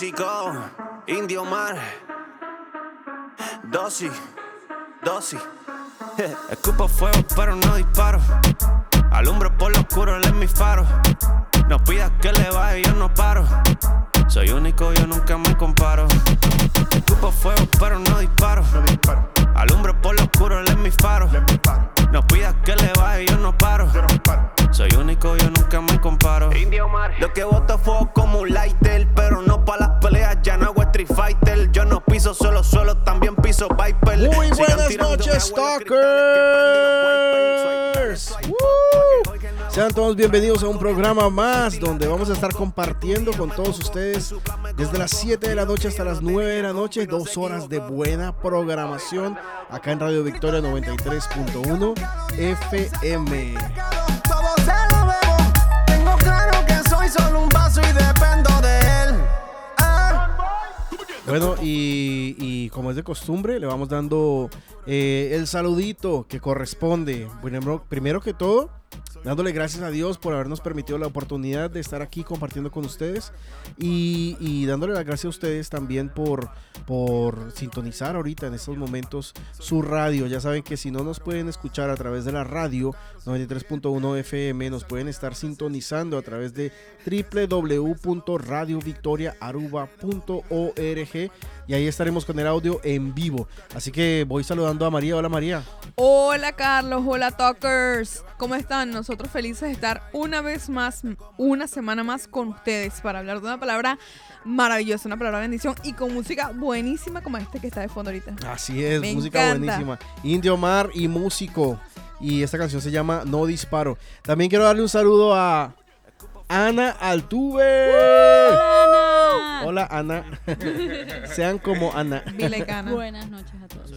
Músico, Indio Mar, dosis, dosis. Escupo fuego, pero no disparo. Alumbro por lo oscuro, él es mi faro. No pidas que le baje, yo no paro. Soy único, yo nunca me comparo. Escupo fuego, pero no disparo. Alumbro por lo oscuro, él es mi faro. No pidas que le baje, yo no paro. Soy único, yo nunca me comparo. Indio Mar. Lo que voto fuego como un lighter, pero no peleas, ya no hago Street Fighter. Yo no piso solo, solo, también piso Viper. Muy Sigan buenas noches, Stalkers. Sean todos bienvenidos a un programa más donde vamos a estar compartiendo con todos ustedes desde las 7 de la noche hasta las 9 de la noche, dos horas de buena programación acá en Radio Victoria 93.1 FM. Todo se lo bebo. Tengo claro que soy solo un vaso y dependo de él. Bueno, y, y como es de costumbre, le vamos dando eh, el saludito que corresponde. Primero, primero que todo, dándole gracias a Dios por habernos permitido la oportunidad de estar aquí compartiendo con ustedes y, dándole las gracias a ustedes también por, por sintonizar ahorita en estos momentos su radio. Ya saben que si no nos pueden escuchar a través de la radio 93.1 FM, nos pueden estar sintonizando a través de www.radiovictoriaaruba.org y ahí estaremos con el audio en vivo. Así que voy saludando a María. Hola María. Hola Carlos, hola Talkers. ¿Cómo están? Nosotros felices de estar una vez más, una semana más con ustedes para hablar de una palabra maravillosa, una palabra de bendición y con música buenísima como este que está de fondo ahorita. Así es, Me música encanta. buenísima. Indio Mar y músico. Y esta canción se llama No Disparo. También quiero darle un saludo a Ana Altuve. Hola, Hola Ana. Sean como Ana. Vilecana. Buenas noches a todos.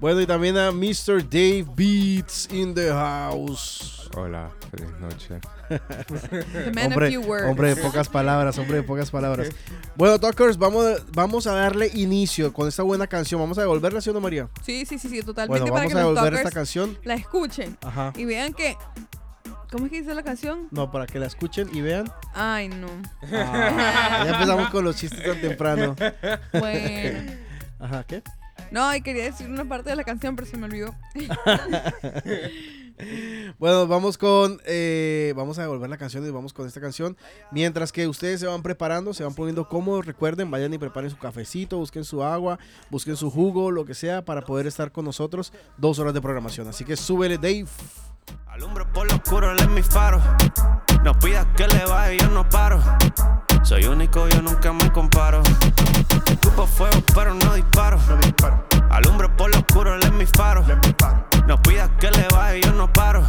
Bueno, y también a Mr. Dave Beats in the house. Hola, feliz noche. The man of Hombre, few words. hombre de pocas palabras, hombre de pocas palabras. Bueno, Talkers, vamos, vamos a darle inicio con esta buena canción. Vamos a devolverla, ¿sí o no, María? Sí, sí, sí, sí, totalmente Bueno, para vamos que a devolver esta canción. la escuchen Ajá. y vean que... ¿Cómo es que dice la canción? No, para que la escuchen y vean. Ay, no. Ah, ya empezamos con los chistes tan temprano. Bueno. Ajá, ¿qué? No, y quería decir una parte de la canción, pero se me olvidó. Bueno, vamos con. eh, vamos a devolver la canción y vamos con esta canción. Mientras que ustedes se van preparando, se van poniendo cómodos. Recuerden, vayan y preparen su cafecito, busquen su agua, busquen su jugo, lo que sea, para poder estar con nosotros dos horas de programación. Así que súbele, Dave. Alumbro por lo oscuro, él es mi faro. No pidas que le baje, yo no paro. Soy único, yo nunca me comparo. Escupo fuego, pero no disparo. Alumbro por lo oscuro, él es mi faro. No pidas que le baje, yo no paro.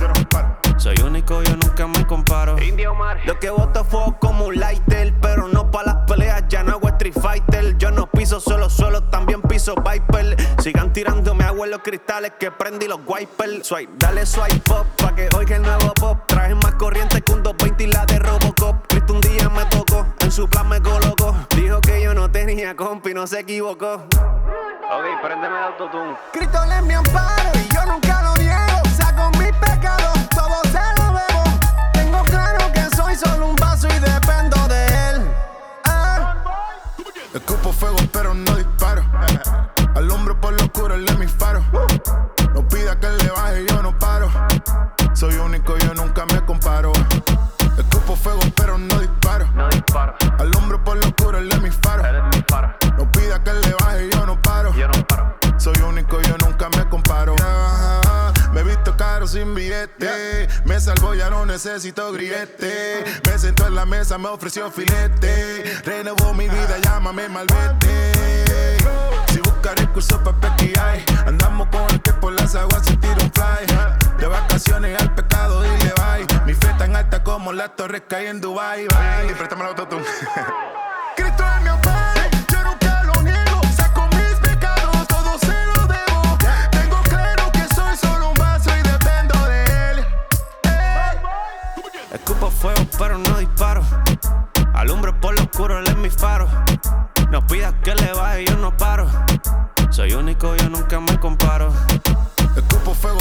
Soy único, yo nunca me comparo. Indio Mar. Lo que voto fuego como un lighter, pero no para las peleas, ya no hago Street Fighter. Yo no piso solo, solo, también piso Viper. Sigan tirándome agua en los cristales que prendí los wipers. Swipe, dale swipe pop pa' que oiga el nuevo pop. Traje más corriente que un 220 y la de Robocop. Cristo un día me tocó, en su plan me colocó. Tenía compi, no se equivocó. Ok, préndeme el autotune. Cristo es mi amparo y yo nunca lo niego. Saco mis pecados, todo se lo bebo. Tengo claro que soy solo un vaso y dependo de él. Ah. Escupo fuego, pero no disparo. Al hombro por lo oscuro, él es mi Ya no necesito grillete. Me sentó en la mesa, me ofreció filete. Renovó mi vida, llámame malvete. Si busca recursos para hay andamos con el que por las aguas se tira un fly. De vacaciones al pecado, dile bye. Mi fe tan alta como las torres que hay en Dubai. Bye. Préstame autotune. fuego, pero no disparo. Alumbro por lo oscuro, él es mi faro. No pidas que le baje, yo no paro. Soy único, yo nunca me comparo. Escupo fuego,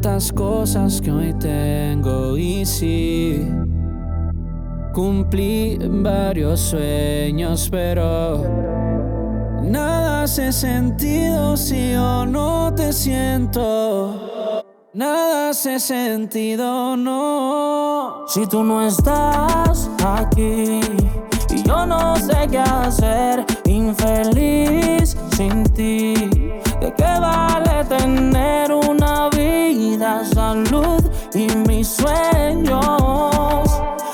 tantas cosas que hoy tengo y sí. Cumplí varios sueños, pero nada hace sentido si yo no te siento. Nada hace sentido, no. Si tú no estás aquí y yo no sé qué hacer, infeliz sin ti. ¿De qué vale tener una vida, salud y mis sueños?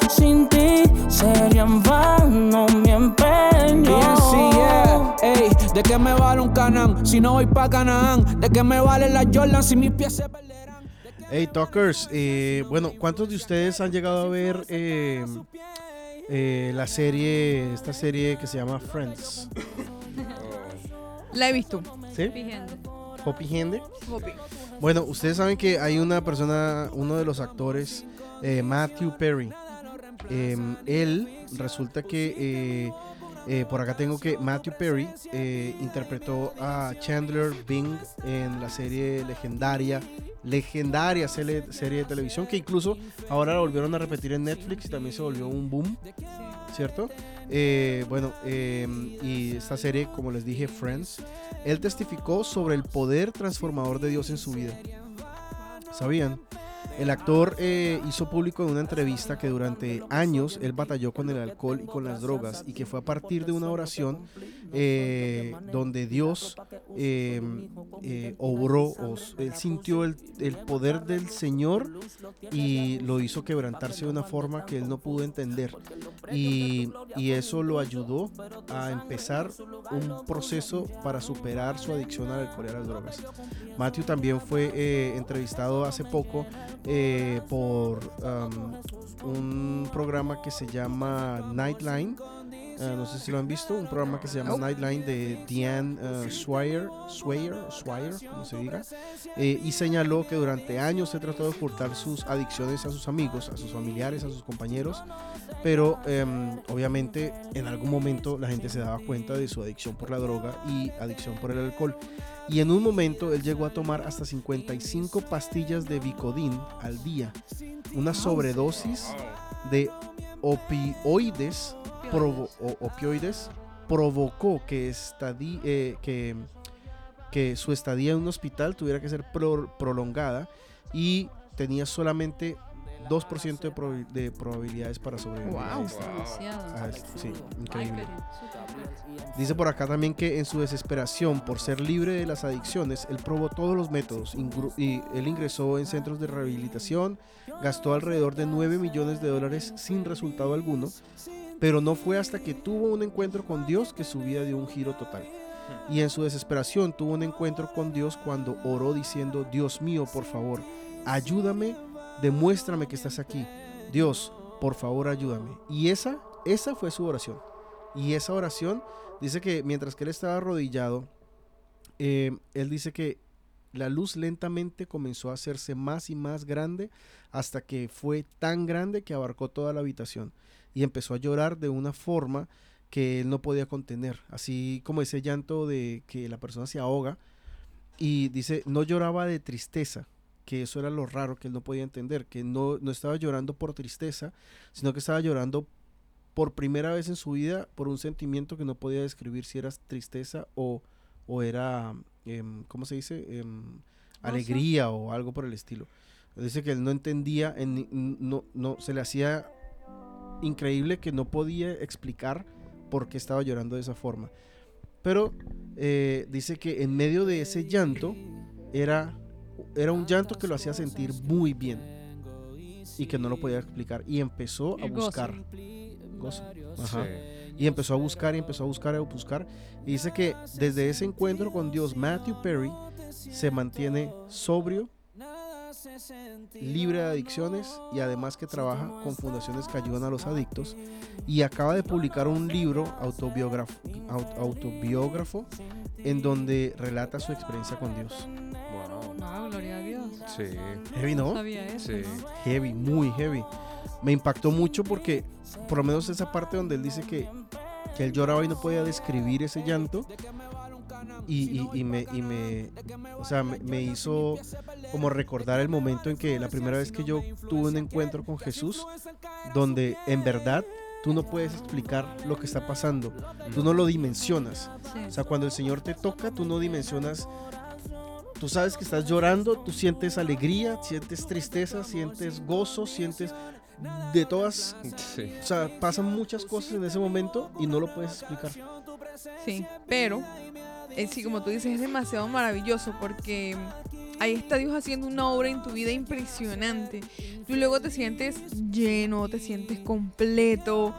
Sin ti serían vano mi empeño. Y así es, ey, ¿de qué me vale un canán si no voy pa' Canaán? ¿De qué me vale la Jordan si mis pies se perderán? Hey, Talkers, eh, bueno, ¿cuántos de ustedes han llegado a ver eh, eh, la serie, esta serie que se llama Friends? La he visto. ¿Sí? Hopi Hende. Hopi. Bueno, ustedes saben que hay una persona, uno de los actores, eh, Matthew Perry. Em, él resulta que eh, eh, por acá tengo que Matthew Perry eh, interpretó a Chandler Bing en la serie legendaria, legendaria serie, serie de televisión que incluso ahora la volvieron a repetir en Netflix y también se volvió un boom, ¿cierto? Eh, bueno, em, y esta serie, como les dije, Friends, él testificó sobre el poder transformador de Dios en su vida. ¿Sabían? El actor eh, hizo público en una entrevista que durante años él batalló con el alcohol y con las drogas y que fue a partir de una oración eh, donde Dios eh, obró, él sintió el, poder del Señor y lo hizo quebrantarse de una forma que él no pudo entender. Y, y eso lo ayudó a empezar un proceso para superar su adicción al alcohol y a las drogas. Matthew también fue entrevistado hace poco eh, por um, un programa que se llama Nightline. Eh, no sé si lo han visto, un programa que se llama. Nightline de Diane Swire, Swire, Swire, como se diga, eh, y señaló que durante años se trató de ocultar sus adicciones a sus amigos, a sus familiares, a sus compañeros, pero em, obviamente en algún momento la gente se daba cuenta de su adicción por la droga y adicción por el alcohol. Y en un momento él llegó a tomar hasta 55 pastillas de Vicodin al día, una sobredosis de opioides, provocó eh, que, su estadía en un hospital tuviera que ser pro- prolongada y tenía solamente 2% de, probabil- de probabilidades para sobrevivir. Wow. esta- Demasiado. a este- sí, increíble. Dice por acá también que en su desesperación por ser libre de las adicciones, él probó todos los métodos y él ingresó en centros de rehabilitación, gastó alrededor de 9 millones de dólares sin resultado alguno, pero no fue hasta que tuvo un encuentro con Dios que su vida dio un giro total. Y en su desesperación tuvo un encuentro con Dios cuando oró diciendo, Dios mío, por favor, ayúdame, demuéstrame que estás aquí. Dios, por favor, ayúdame. Y esa, esa fue su oración. Y esa oración dice que mientras que él estaba arrodillado, eh, él dice que la luz lentamente comenzó a hacerse más y más grande hasta que fue tan grande que abarcó toda la habitación y empezó a llorar de una forma que él no podía contener, así como ese llanto de que la persona se ahoga y dice, no lloraba de tristeza, que eso era lo raro que él no podía entender, que no, no estaba llorando por tristeza, sino que estaba llorando por primera vez en su vida por un sentimiento que no podía describir si era tristeza o, o era, em, ¿cómo se dice? Em, alegría o algo por el estilo. Dice que él no entendía, en no, no, se le hacía increíble que no podía explicar por qué estaba llorando de esa forma. Pero eh, dice que en medio de ese llanto era, era un llanto que lo hacía sentir muy bien y que no lo podía explicar. Y empezó a buscar. Gozo. Ajá. Y empezó a buscar y empezó a buscar y a buscar. Y dice que desde ese encuentro con Dios, Matthew Perry se mantiene sobrio, libre de adicciones y además que trabaja con fundaciones que ayudan a los adictos. Y acaba de publicar un libro autobiógrafo, au- autobiógrafo en donde relata su experiencia con Dios. No, gloria a Dios. Sí, Heavy, ¿no? No sabía eso. sí. Heavy, muy heavy. Me impactó mucho porque, por lo menos esa parte donde él dice que, que él lloraba y no podía describir ese llanto, y, y- y me, y me, o sea, me, me hizo como recordar el momento en que la primera vez que yo tuve un encuentro con Jesús, donde en verdad tú no puedes explicar lo que está pasando, tú no lo dimensionas. Sí. O sea, cuando el Señor te toca, tú no dimensionas. Tú sabes que estás llorando, tú sientes alegría, sientes tristeza, sientes gozo, sientes de todas. Sí. O sea, pasan muchas cosas en ese momento y no lo puedes explicar. Sí, pero eh, sí, como tú dices, es demasiado maravilloso porque ahí está Dios haciendo una obra en tu vida impresionante. Tú luego te sientes lleno, te sientes completo.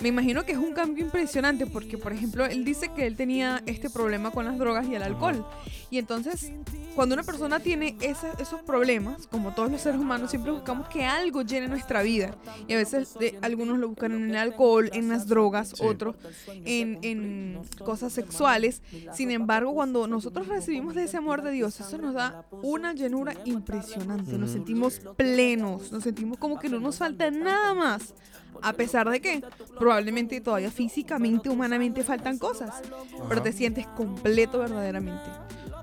Me imagino que es un cambio impresionante porque, por ejemplo, él dice que él tenía este problema con las drogas y el alcohol. Y entonces, cuando una persona tiene esos problemas, como todos los seres humanos, siempre buscamos que algo llene nuestra vida. Y a veces eh, algunos lo buscan en el alcohol, en las drogas, Sí. otros en, en cosas sexuales. Sin embargo, cuando nosotros recibimos de ese amor de Dios, eso nos da una llenura impresionante. Nos sentimos plenos, nos sentimos como que no nos falta nada más. A pesar de que probablemente todavía físicamente, humanamente faltan cosas. Pero te sientes completo verdaderamente.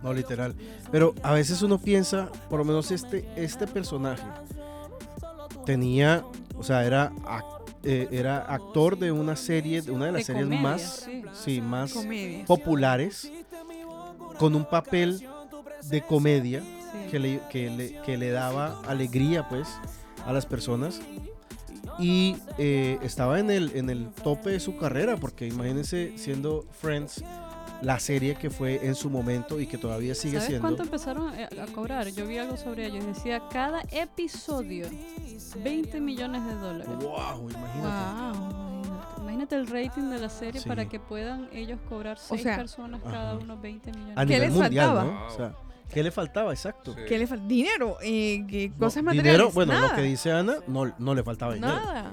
No, literal. Pero a veces uno piensa, por lo menos este, este personaje tenía, o sea, era, ac- eh, era actor de una serie, de una de las De series comedia, más, sí. sí, más populares, con un papel de comedia Sí. que le, que le, que le daba alegría, pues, a las personas. Y eh, estaba en el, en el tope de su carrera, porque imagínense siendo Friends la serie que fue en su momento y que todavía sigue ¿Sabes siendo. cuánto empezaron a, a cobrar? Yo vi algo sobre ellos. Decía cada episodio 20 millones de dólares. Wow, imagínate. Wow. Imagínate el rating de la serie Sí. para que puedan ellos cobrar seis sea, personas ajá. cada uno 20 millones. A ¿Qué nivel les mundial, faltaba? ¿no? O sea, ¿qué le faltaba? Exacto. Sí. ¿Qué le falta? Dinero, eh, que No, cosas materiales. dinero, bueno, nada. lo que dice Ana, no, no le faltaba dinero. Nada.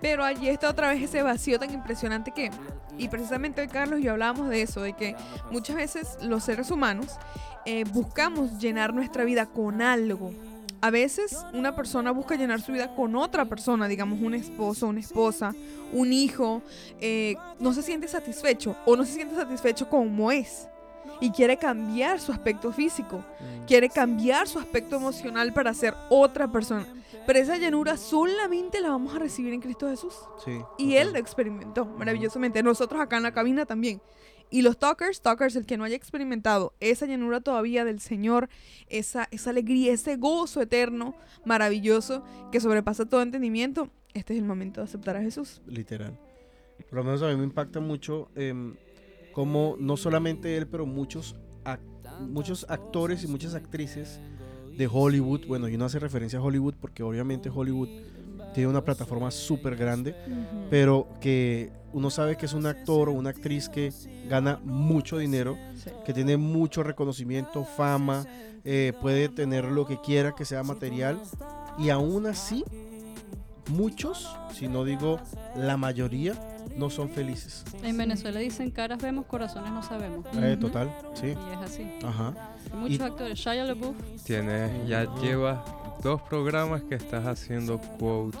Pero allí está otra vez ese vacío tan impresionante que, y precisamente hoy Carlos y yo hablábamos de eso, de que muchas veces los seres humanos eh, buscamos llenar nuestra vida con algo. A veces una persona busca llenar su vida con otra persona, digamos un esposo, una esposa, un hijo, eh, no se siente satisfecho o no se siente satisfecho como es y quiere cambiar su aspecto físico Mm, quiere cambiar su aspecto emocional para ser otra persona. Pero esa llanura solamente la vamos a recibir en Cristo Jesús. Sí. Y Él lo experimentó maravillosamente. Nosotros acá en la cabina también. Y los talkers, talkers, el que no haya experimentado esa llanura todavía del Señor, esa, esa alegría, ese gozo eterno, maravilloso, que sobrepasa todo entendimiento, este es el momento de aceptar a Jesús. Literal. Por lo menos a mí me impacta mucho em, como no solamente él, pero muchos, muchos actores y muchas actrices de Hollywood, bueno, y no hace referencia a Hollywood porque obviamente Hollywood tiene una plataforma súper grande, pero que uno sabe que es un actor o una actriz que gana mucho dinero, Sí. que tiene mucho reconocimiento, fama, eh, puede tener lo que quiera que sea material, y aún así, muchos, si no digo la mayoría, no son felices. En Venezuela dicen caras vemos, corazones no sabemos. Eh, total, sí. Y es así. Ajá. Muchos Y- actores. Shia LaBeouf. Tienes, ya llevas dos programas que estás haciendo quotes.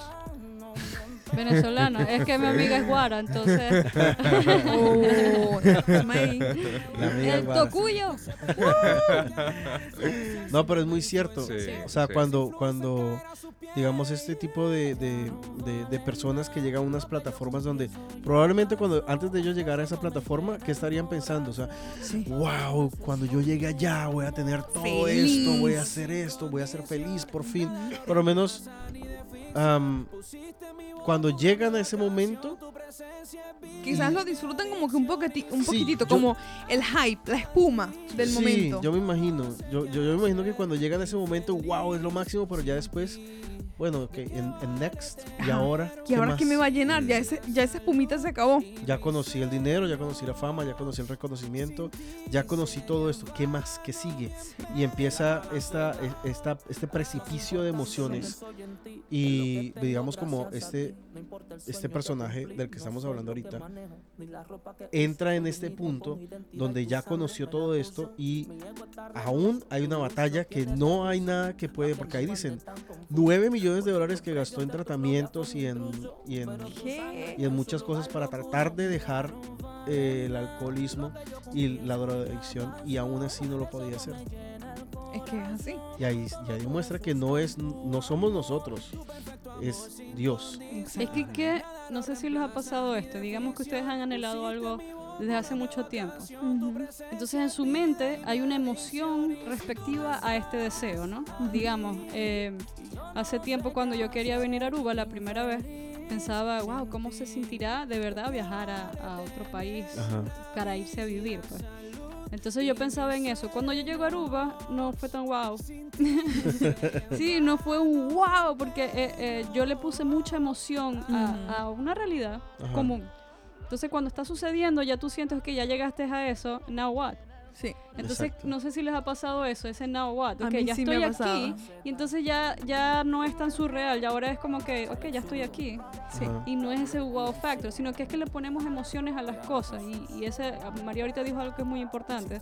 Venezolano. es que mi amiga es guara, entonces. Oh, May. La amiga el tocuyo. No, pero es muy cierto. Sí, O sea, sí. cuando, cuando, digamos, este tipo de, de- de- de personas que llegan a unas plataformas donde probablemente cuando antes de ellos llegar a esa plataforma, ¿qué estarían pensando? O sea, Sí. wow, cuando yo llegue allá voy a tener todo Feliz. esto, voy a hacer esto, voy a ser feliz por fin. Por lo menos, am, cuando llegan a ese momento, Quizás Y- lo disfrutan como que un, poquiti- un Sí, poquitito, yo- como el hype, la espuma del sí, momento. yo me imagino, yo, yo, yo me imagino que cuando llegan a ese momento, wow, es lo máximo, pero ya después, bueno, ok, en, en next, y Ajá. ahora, ¿Y ahora qué me más? va a llenar? Ya, ese, ya esa espumita se acabó. Ya conocí el dinero, ya conocí la fama, ya conocí el reconocimiento, ya conocí todo esto. ¿Qué más? ¿Qué sigue? Y empieza esta, e- esta, este precipicio de emociones y digamos como este este personaje del que estamos hablando ahorita, entra en este punto donde ya conoció todo esto y aún hay una batalla que no hay nada que puede, porque ahí dicen 9 millones de dólares que gastó en tratamientos y en, y en, y en muchas cosas para tratar de dejar eh, el alcoholismo y la drogadicción y aún así no lo podía hacer. Es que es así. Y ahí, y ahí muestra que no es no somos nosotros, es Dios. Es que, que, no sé si les ha pasado esto, digamos que ustedes han anhelado algo desde hace mucho tiempo. Entonces en su mente hay una emoción respectiva a este deseo, ¿no? Digamos, eh, hace tiempo cuando yo quería venir a Aruba la primera vez, pensaba, wow, ¿cómo se sentirá de verdad viajar a, a otro país Ajá. para irse a vivir? Pues? Entonces yo pensaba en eso. Cuando yo llego a Aruba, no fue tan wow. sí, no fue un wow, porque eh, eh, yo le puse mucha emoción a, a una realidad Ajá. común. Entonces cuando está sucediendo, ya tú sientes que ya llegaste a eso, now what? Sí. Entonces, Exacto. no sé si les ha pasado eso, ese now what. Mí ya sí me estoy aquí. Y entonces ya, ya no es tan surreal. Y ahora es como que, ok, ya estoy aquí. Sí. Ajá. Y no es ese wow factor, sino que es que le ponemos emociones a las cosas. Y, y ese, María ahorita dijo algo que es muy importante.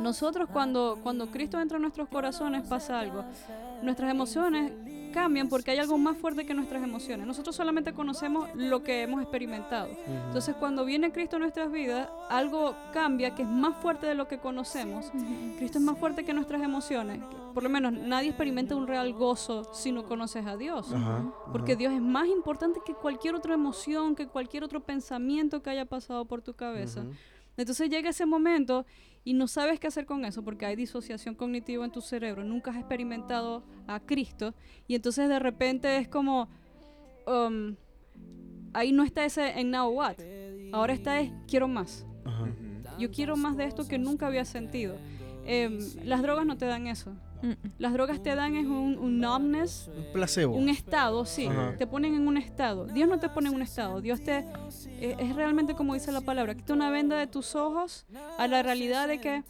Nosotros cuando, cuando Cristo entra en nuestros corazones pasa algo. Nuestras emociones cambian porque hay algo más fuerte que nuestras emociones. Nosotros solamente conocemos lo que hemos experimentado. Entonces cuando viene Cristo a nuestras vidas, algo cambia que es más fuerte de lo que conocemos. Cristo es más fuerte que nuestras emociones. Por lo menos nadie experimenta un real gozo si no conoces a Dios. Porque. Dios es más importante que cualquier otra emoción, que cualquier otro pensamiento que haya pasado por tu cabeza. Entonces llega ese momento y no sabes qué hacer con eso porque hay disociación cognitiva en tu cerebro. Nunca has experimentado a Cristo y entonces de repente es como... um, ahí no está ese en now what. Ahora está es quiero más. Ajá. Yo quiero más de esto que nunca había sentido. Em, las drogas no te dan eso. Mm, Las drogas te dan es un, un numbness, Un placebo. un estado, sí. Ajá. Te ponen en un estado. Dios no te pone en un estado. Dios te. eh, es realmente como dice la palabra. Quita una venda de tus ojos a la realidad de que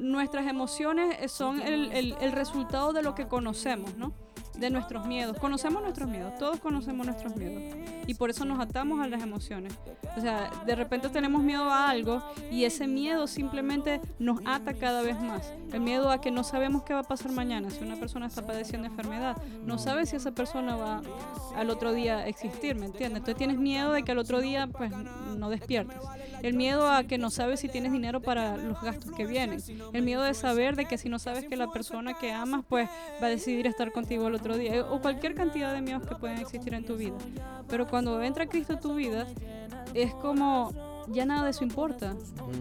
nuestras emociones son el, el- el resultado de lo que conocemos, ¿no? De nuestros miedos. Conocemos nuestros miedos. Todos conocemos nuestros miedos. Y por eso nos atamos a las emociones. O sea, de repente tenemos miedo a algo y ese miedo simplemente nos ata cada vez más. El miedo a que no sabemos qué va a pasar mañana. Si una persona está padeciendo enfermedad, no sabes si esa persona va al otro día a existir, ¿me entiendes? Entonces tienes miedo de que al otro día pues no despiertes. El miedo a que no sabes si tienes dinero para los gastos que vienen. El miedo de saber de que si no sabes que la persona que amas pues va a decidir estar contigo el otro día. O cualquier cantidad de miedos que pueden existir en tu vida. Pero cuando entra Cristo a tu vida, es como ya nada de eso importa.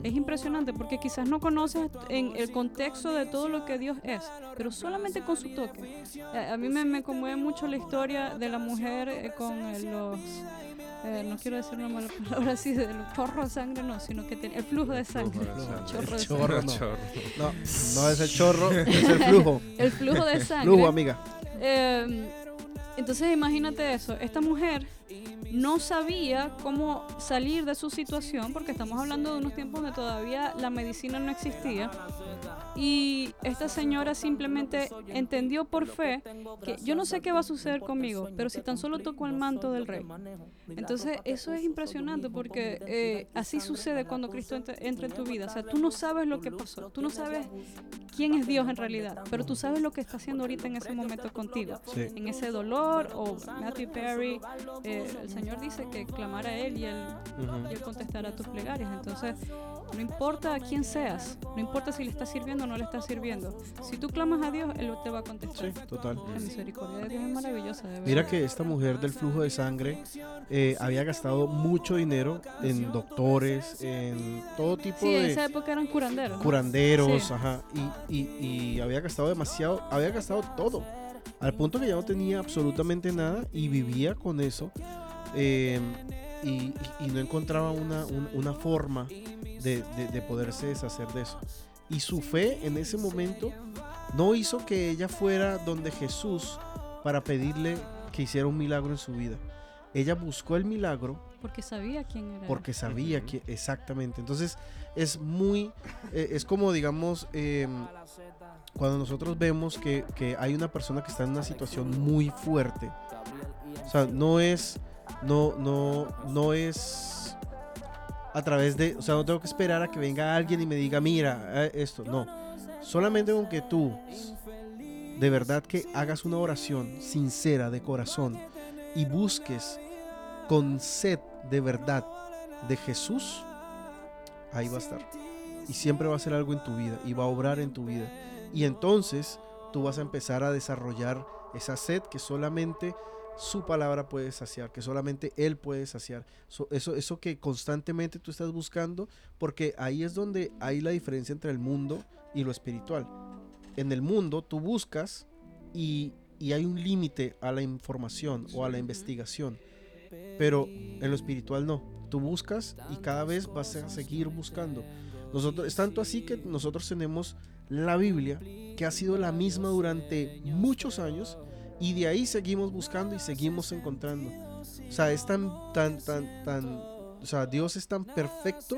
Es impresionante porque quizás no conoces en el contexto de todo lo que Dios es, pero solamente con su toque. A, a mí me, me conmueve mucho la historia de la mujer eh, con eh, los... eh, no quiero decir una mala palabra así, de los chorros de sangre, no, sino que tiene el flujo de sangre. Chorro de El sangre. chorro no. Chorro. No, no es el chorro, es el flujo. El flujo de sangre. Flujo, amiga. Eh, entonces imagínate eso, esta mujer no sabía cómo salir de su situación, porque estamos hablando de unos tiempos donde todavía la medicina no existía, y esta señora simplemente entendió por fe que yo no sé qué va a suceder conmigo, pero si tan solo toco el manto del rey. Entonces eso es impresionante porque eh, así sucede cuando Cristo entra, entra en tu vida, o sea, tú no sabes lo que pasó, tú no sabes quién es Dios en realidad, pero tú sabes lo que está haciendo ahorita en ese momento contigo Sí. en ese dolor o Matthew Perry eh, el Señor dice que clamar a él y él, Ujú. y él contestará tus plegarias entonces no importa quién seas no importa si le estás sirviendo o no le estás sirviendo si tú clamas a Dios él te va a contestar Sí, total. la misericordia de Dios es maravillosa de. Mira que esta mujer del flujo de sangre eh, había gastado mucho dinero en doctores, en todo tipo sí en de esa época eran curanderos curanderos, Sí. ajá, y, y- y había gastado demasiado, había gastado todo, al punto que ya no tenía absolutamente nada y vivía con eso eh, y, y- y no encontraba una, un- una forma de, de- de poderse deshacer de eso. Y su fe en ese momento no hizo que ella fuera donde Jesús para pedirle que hiciera un milagro en su vida. Ella buscó el milagro porque sabía quién era porque sabía que exactamente. Entonces es muy, eh, es como digamos, eh, cuando nosotros vemos que, que hay una persona que está en una situación muy fuerte. O sea, no es, no, no, no es a través de, o sea, no tengo que esperar a que venga alguien y me diga, mira, eh, esto, no. Solamente con que tú de verdad que hagas una oración sincera de corazón y busques con sed de verdad de Jesús, ahí va a estar. Y siempre va a ser algo en tu vida y va a obrar en tu vida. Y entonces tú vas a empezar a desarrollar esa sed que solamente su palabra puede saciar, que solamente Él puede saciar. So- eso, eso que constantemente tú estás buscando, porque ahí es donde hay la diferencia entre el mundo y lo espiritual. En el mundo tú buscas y, y hay un límite a la información o a la investigación, pero en lo espiritual no. Tú buscas y cada vez vas a seguir buscando. Nosotros, es tanto así que nosotros tenemos la Biblia, que ha sido la misma durante muchos años, y de ahí seguimos buscando y seguimos encontrando. O sea, es tan, tan, tan, tan, o sea, Dios es tan perfecto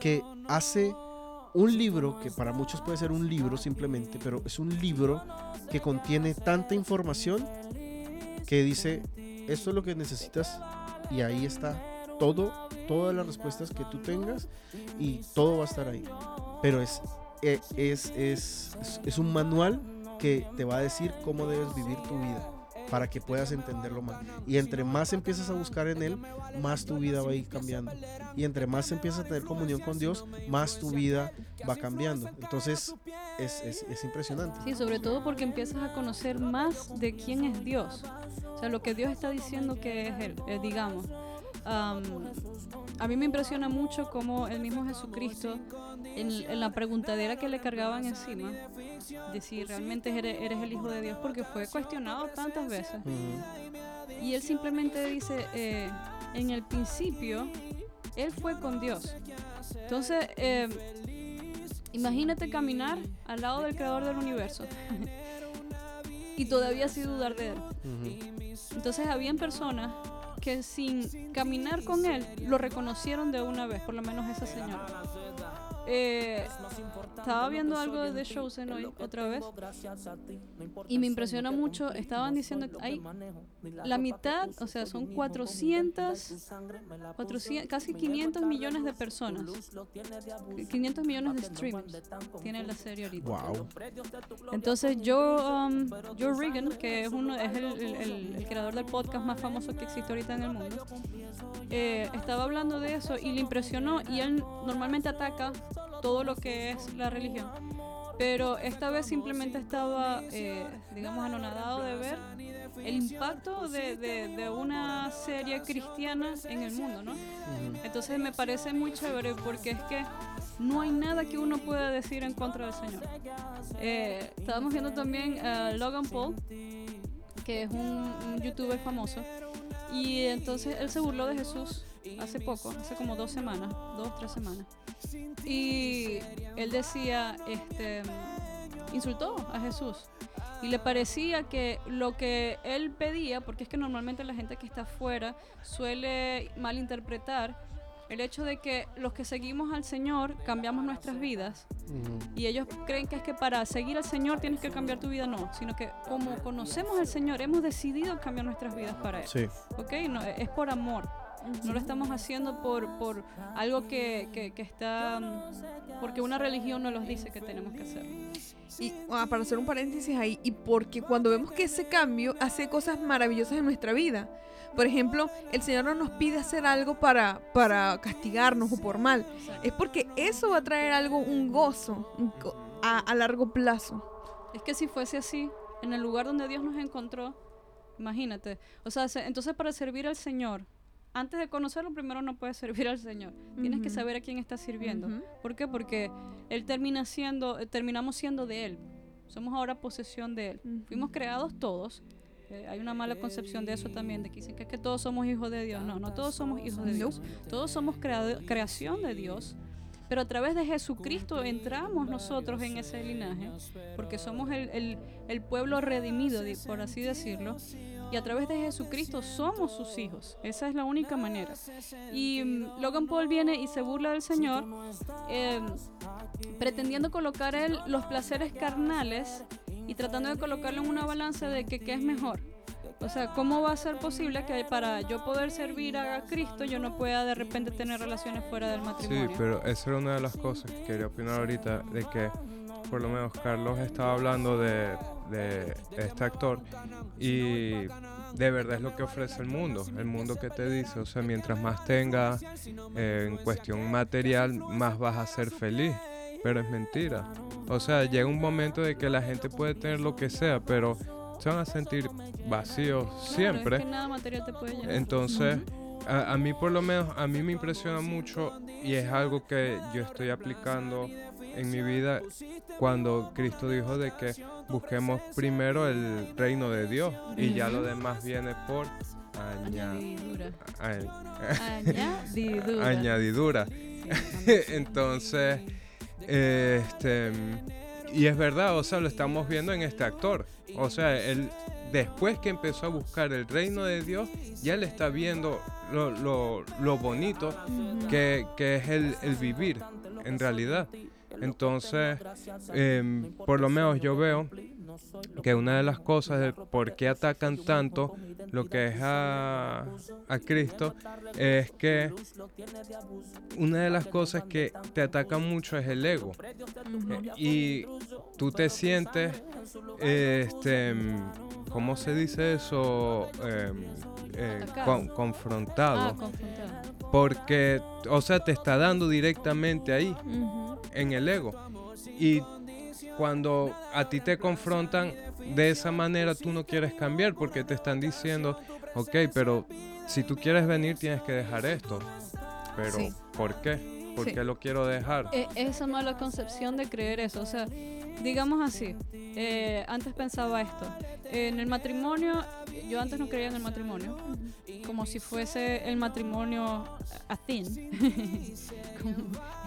que hace un libro, que para muchos puede ser un libro simplemente, pero es un libro que contiene tanta información que dice, esto es lo que necesitas y ahí está todo, todas las respuestas que tú tengas y todo va a estar ahí. Pero es, es, es, es, es un manual que te va a decir cómo debes vivir tu vida para que puedas entenderlo más. Y entre más empiezas a buscar en Él, más tu vida va a ir cambiando. Y entre más empiezas a tener comunión con Dios, más tu vida va cambiando. Entonces, es, es, es impresionante. Sí, sobre todo porque empiezas a conocer más de quién es Dios. O sea, lo que Dios está diciendo que es Él, eh, digamos. Am, a mí me impresiona mucho cómo el mismo Jesucristo, en, en la preguntadera que le cargaban encima, de si realmente eres, eres el Hijo de Dios, porque fue cuestionado tantas veces. Y él simplemente dice, eh, en el principio, él fue con Dios. Entonces, eh, imagínate caminar al lado del creador del universo y todavía así dudar de él. Entonces, habían personas que sin caminar con él lo reconocieron de una vez, por lo menos esa señora. Eh, estaba viendo algo de The Chosen hoy, otra vez, y me impresiona mucho. Estaban diciendo que hay la mitad, o sea, son 400, 400 casi 500 millones de personas. 500 millones de streams tiene la serie ahorita. Wow. Entonces Joe, um, Joe Regan, que es, uno, es el, el- el- el creador del podcast más famoso que existe ahorita en el mundo, eh, estaba hablando de eso y le impresionó y él normalmente ataca todo lo que es la religión. Pero esta vez simplemente estaba, eh, digamos, anonadado de ver el impacto de, de- de una serie cristiana en el mundo, ¿no? Entonces me parece muy chévere porque es que no hay nada que uno pueda decir en contra del Señor. Eh, estábamos viendo también a Logan Paul, que es un, un youtuber famoso, y entonces él se burló de Jesús hace poco, hace como dos semanas, dos, tres semanas. Y él decía, este, insultó a Jesús. Y le parecía que lo que él pedía, porque es que normalmente la gente que está afuera suele malinterpretar el hecho de que los que seguimos al Señor cambiamos nuestras vidas y ellos creen que es que para seguir al Señor tienes que cambiar tu vida, no, sino que como conocemos al Señor hemos decidido cambiar nuestras vidas para Él. Sí. ¿ok? No, es por amor. No lo estamos haciendo por, por algo que, que- que está... Porque una religión nos los dice que tenemos que hacer. Y ah, para hacer un paréntesis ahí, y porque cuando vemos que ese cambio hace cosas maravillosas en nuestra vida. Por ejemplo, el Señor no nos pide hacer algo para, para castigarnos o por mal. Es porque eso va a traer algo, un gozo a, a largo plazo. Es que si fuese así, en el lugar donde Dios nos encontró, imagínate. O sea, se- entonces para servir al Señor, antes de conocerlo, primero no puedes servir al Señor. Tienes que saber a quién estás sirviendo. Ujú. ¿Por qué? Porque Él termina siendo, eh, terminamos siendo de Él. Somos ahora posesión de Él. Ujú. Fuimos creados todos. Eh, hay una mala concepción de eso también, de que dicen que es que todos somos hijos de Dios. No, no todos somos hijos de Dios. Todos somos creación de Dios. Pero a través de Jesucristo entramos nosotros en ese linaje, porque somos el, el- el pueblo redimido, di- por así decirlo. Y a través de Jesucristo somos sus hijos. Esa es la única manera. Y mm, Logan Paul viene y se burla del Señor, eh, pretendiendo colocar él los placeres carnales y tratando de colocarlo en una balanza de que qué es mejor. O sea, ¿cómo va a ser posible que para yo poder servir a Cristo yo no pueda de repente tener relaciones fuera del Sí, matrimonio? pero esa era una de las cosas que quería opinar ahorita, de que por lo menos Carlos estaba hablando de, de este actor y de verdad es lo que ofrece el mundo, el mundo que te dice, o sea, mientras más tengas eh, en cuestión material, más vas a ser feliz, pero es mentira. O sea, llega un momento de que la gente puede tener lo que sea, pero se van a sentir vacíos Claro, siempre. Es que nada material te puede llenar. Entonces, a, a mí por lo menos, a mí me impresiona mucho y es algo que yo estoy aplicando en mi vida cuando Cristo dijo de que busquemos primero el reino de Dios y ya lo demás viene por Añadidura. añadidura. Entonces, este, y es verdad, o sea, lo estamos viendo en este actor. O sea, él después que empezó a buscar el reino de Dios, ya le está viendo lo, lo- lo bonito que, que es el, el vivir en realidad. Entonces, em, por lo menos yo veo que una de las cosas de por qué atacan tanto lo que es a, a Cristo es que una de las cosas que te atacan mucho es el ego. Eh, y tú te sientes, este, ¿cómo se dice eso? Em, eh, Atacado. con- confrontado. Ah, confrontado. porque, o sea, te está dando directamente ahí en el ego. Y cuando a ti te confrontan de esa manera, tú no quieres cambiar porque te están diciendo, ok, pero si tú quieres venir tienes que dejar esto. Pero, Sí. ¿por qué? ¿Por Sí. qué lo quiero dejar? E- esa mala concepción de creer eso. O sea, digamos así, eh, antes pensaba esto. En el matrimonio, yo antes no creía en el matrimonio, como si fuese el matrimonio a thing. Como-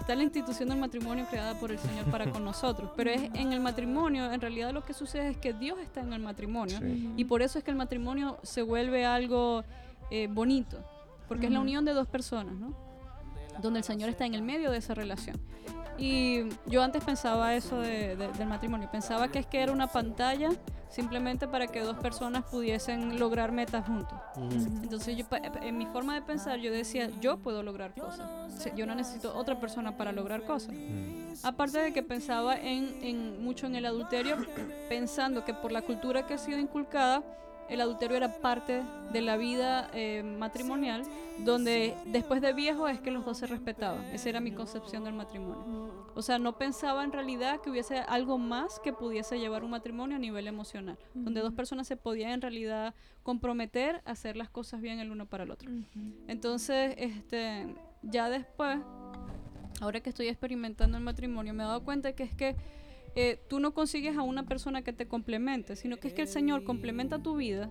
Está la institución del matrimonio creada por el Señor para con nosotros, pero es en el matrimonio, en realidad lo que sucede es que Dios está en el matrimonio Sí. y por eso es que el matrimonio se vuelve algo eh, bonito, porque es la unión de dos personas, ¿no? Donde el Señor está en el medio de esa relación. Y yo antes pensaba eso de- de- del matrimonio, pensaba que es que era una pantalla simplemente para que dos personas pudiesen lograr metas juntos. Entonces yo, pa- en mi forma de pensar yo decía, yo puedo lograr cosas, yo no necesito otra persona para lograr cosas. Aparte de que pensaba en, en mucho en el adulterio, pensando que por la cultura que ha sido inculcada, el adulterio era parte de la vida eh, matrimonial, donde después de viejo es que los dos se respetaban. Esa era mi concepción del matrimonio. O sea, no pensaba en realidad que hubiese algo más que pudiese llevar un matrimonio a nivel emocional, donde dos personas se podían en realidad comprometer a hacer las cosas bien el uno para el otro. Entonces, este, ya después, ahora que estoy experimentando el matrimonio, me he dado cuenta que es que eh, tú no consigues a una persona que te complemente, sino que es que el Señor complementa tu vida,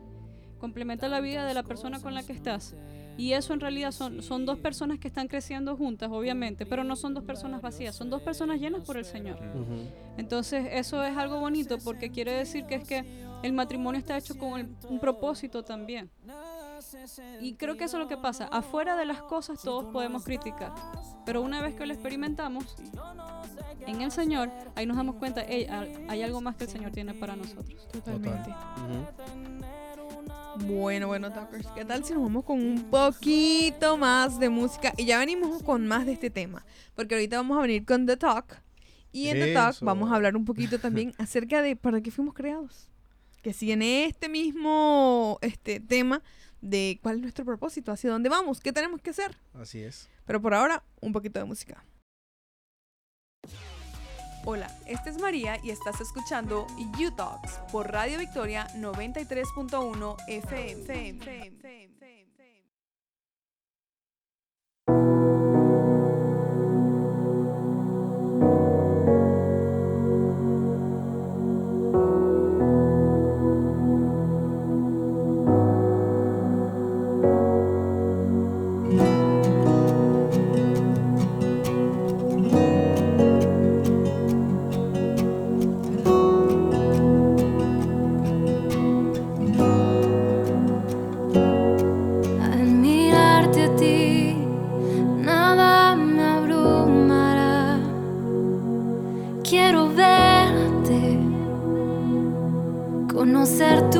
complementa la vida de la persona con la que estás. Y eso en realidad son, son dos personas que están creciendo juntas, obviamente, pero no son dos personas vacías, son dos personas llenas por el Señor. Entonces eso es algo bonito porque quiere decir que es que el matrimonio está hecho con el- un propósito también. Y creo que eso es lo que pasa. Afuera de las cosas todos podemos criticar, pero una vez que lo experimentamos en el Señor, ahí nos damos cuenta, "Ey, hay algo más que el Señor tiene para nosotros. Totalmente. Ujú. Bueno, bueno, Talkers, ¿qué tal si nos vamos con un poquito más de música? Y ya venimos con más de este tema, porque ahorita vamos a venir con The Talk. Y en The Talk Eso. vamos a hablar un poquito también acerca de para qué fuimos creados. Que si en este mismo este tema de cuál es nuestro propósito, hacia dónde vamos, qué tenemos que hacer. Así es. Pero por ahora, un poquito de música. Hola, esta es María y estás escuchando You Talks por Radio Victoria 93.1 FM. Verte, conocer tu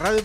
Radio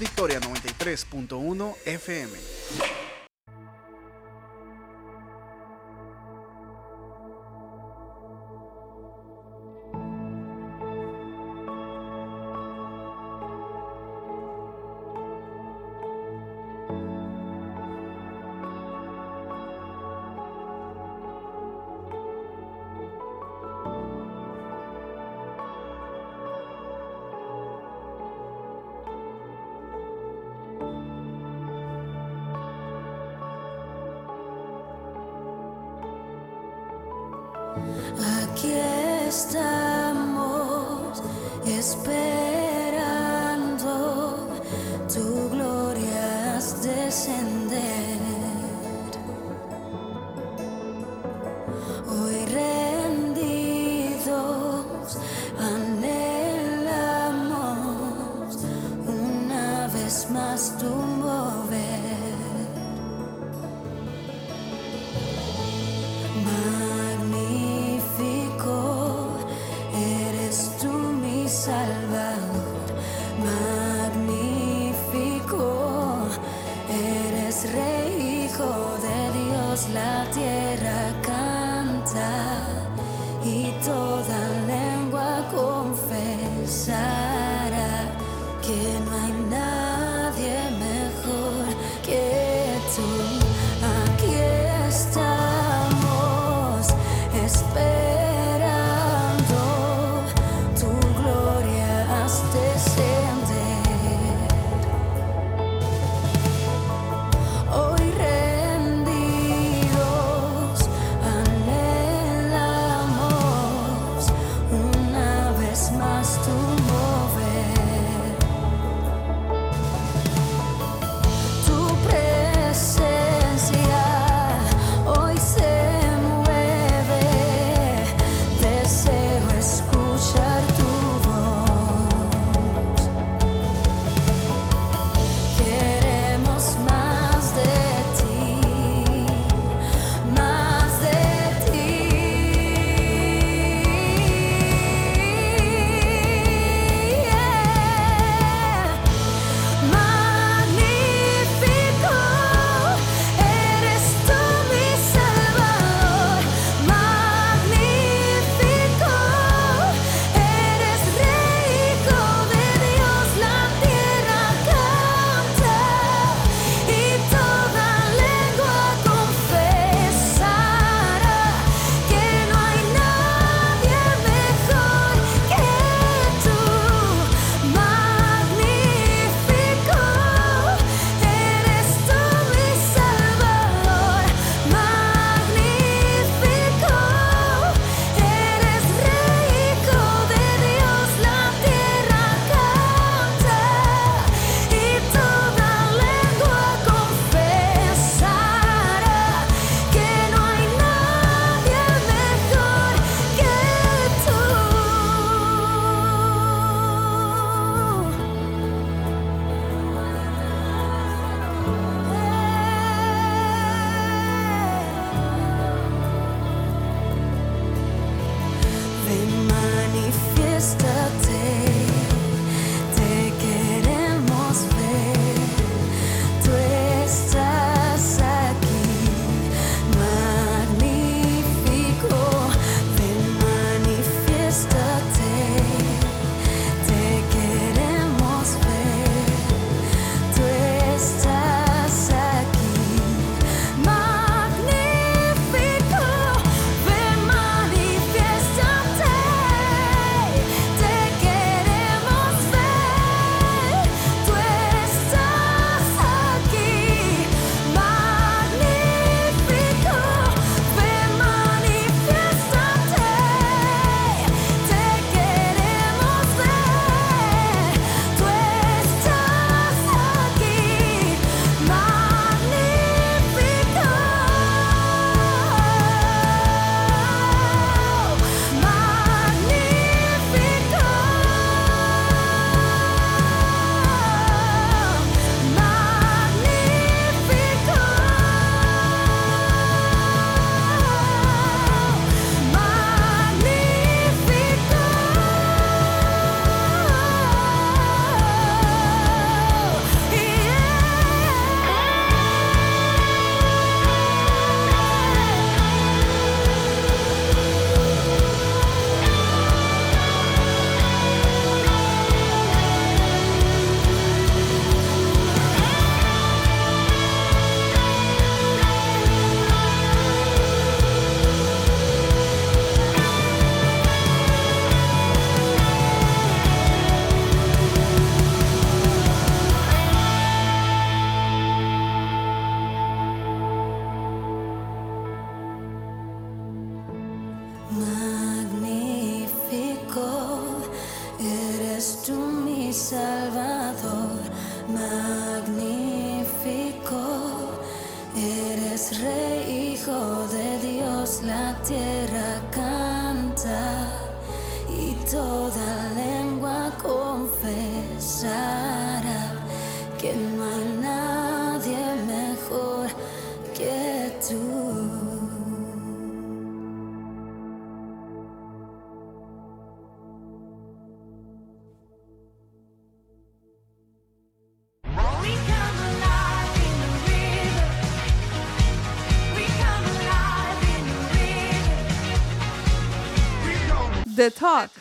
Talk.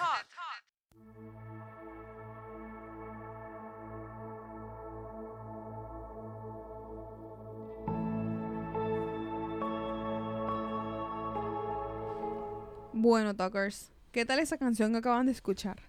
Bueno, Talkers, ¿qué tal esa canción que acaban de escuchar?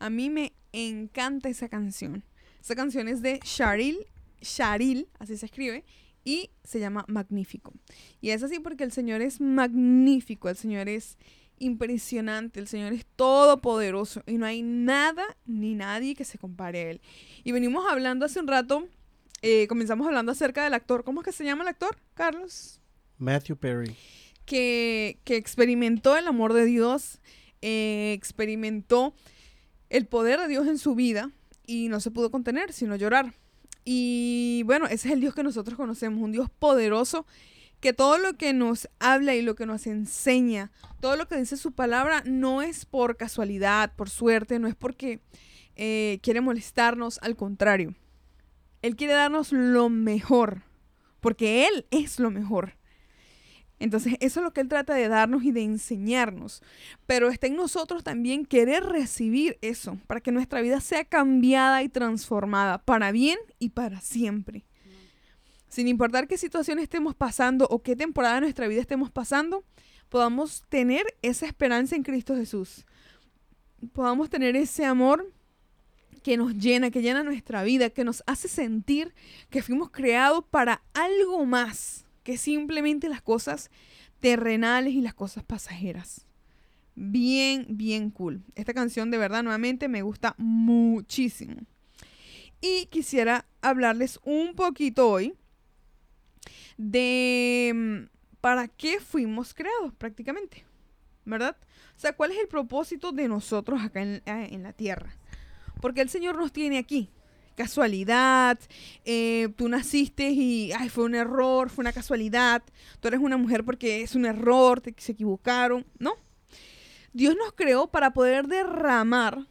A mí me encanta esa canción. Esa canción es de Sharil, Sharil, así se escribe, y se llama Magnífico. Y es así porque el Señor es magnífico, el Señor es impresionante, el Señor es todopoderoso y no hay nada ni nadie que se compare a Él. Y venimos hablando hace un rato, eh, comenzamos hablando acerca del actor, ¿cómo es que se llama el actor, Carlos? Matthew Perry. que, que experimentó el amor de Dios, eh, experimentó el poder de Dios en su vida y no se pudo contener, sino llorar. Y bueno, ese es el Dios que nosotros conocemos, un Dios poderoso que todo lo que nos habla y lo que nos enseña, todo lo que dice su palabra no es por casualidad, por suerte, no es porque eh, quiere molestarnos, al contrario. Él quiere darnos lo mejor, porque Él es lo mejor. Entonces, eso es lo que Él trata de darnos y de enseñarnos. Pero está en nosotros también querer recibir eso, para que nuestra vida sea cambiada y transformada, para bien y para siempre. Sin importar qué situación estemos pasando o qué temporada de nuestra vida estemos pasando, podamos tener esa esperanza en Cristo Jesús. Podamos tener ese amor que nos llena, que llena nuestra vida, que nos hace sentir que fuimos creados para algo más que simplemente las cosas terrenales y las cosas pasajeras. Bien, bien cool. Esta canción de verdad nuevamente me gusta muchísimo. Y quisiera hablarles un poquito hoy de mm, para qué fuimos creados prácticamente, ¿verdad? O sea, ¿cuál es el propósito de nosotros acá en, eh, en la tierra? Porque el Señor nos tiene aquí. Casualidad, eh, tú naciste y ay, fue un error, fue una casualidad. Tú eres una mujer porque es un error, te, se equivocaron. No. Dios nos creó para poder derramar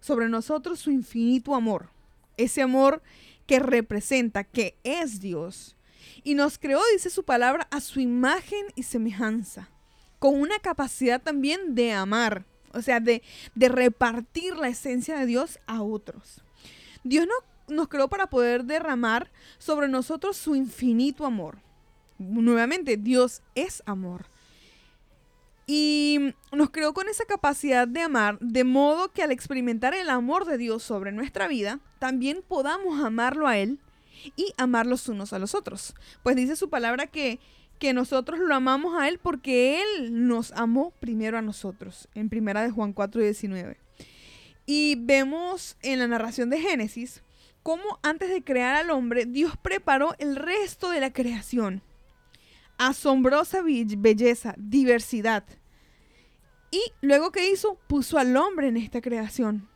sobre nosotros su infinito amor. Ese amor que representa, que es Dios. Y nos creó, dice su palabra, a su imagen y semejanza. Con una capacidad también de amar. O sea, de, de repartir la esencia de Dios a otros. Dios no- nos creó para poder derramar sobre nosotros su infinito amor. Nuevamente, Dios es amor. Y nos creó con esa capacidad de amar, de modo que al experimentar el amor de Dios sobre nuestra vida, también podamos amarlo a Él y amar los unos a los otros. Pues dice su palabra que, que nosotros lo amamos a Él porque Él nos amó primero a nosotros, en primera de Juan 4, 19. Y vemos en la narración de Génesis cómo antes de crear al hombre, Dios preparó el resto de la creación. Asombrosa be- belleza, diversidad. Y luego que hizo, puso al hombre en esta creación.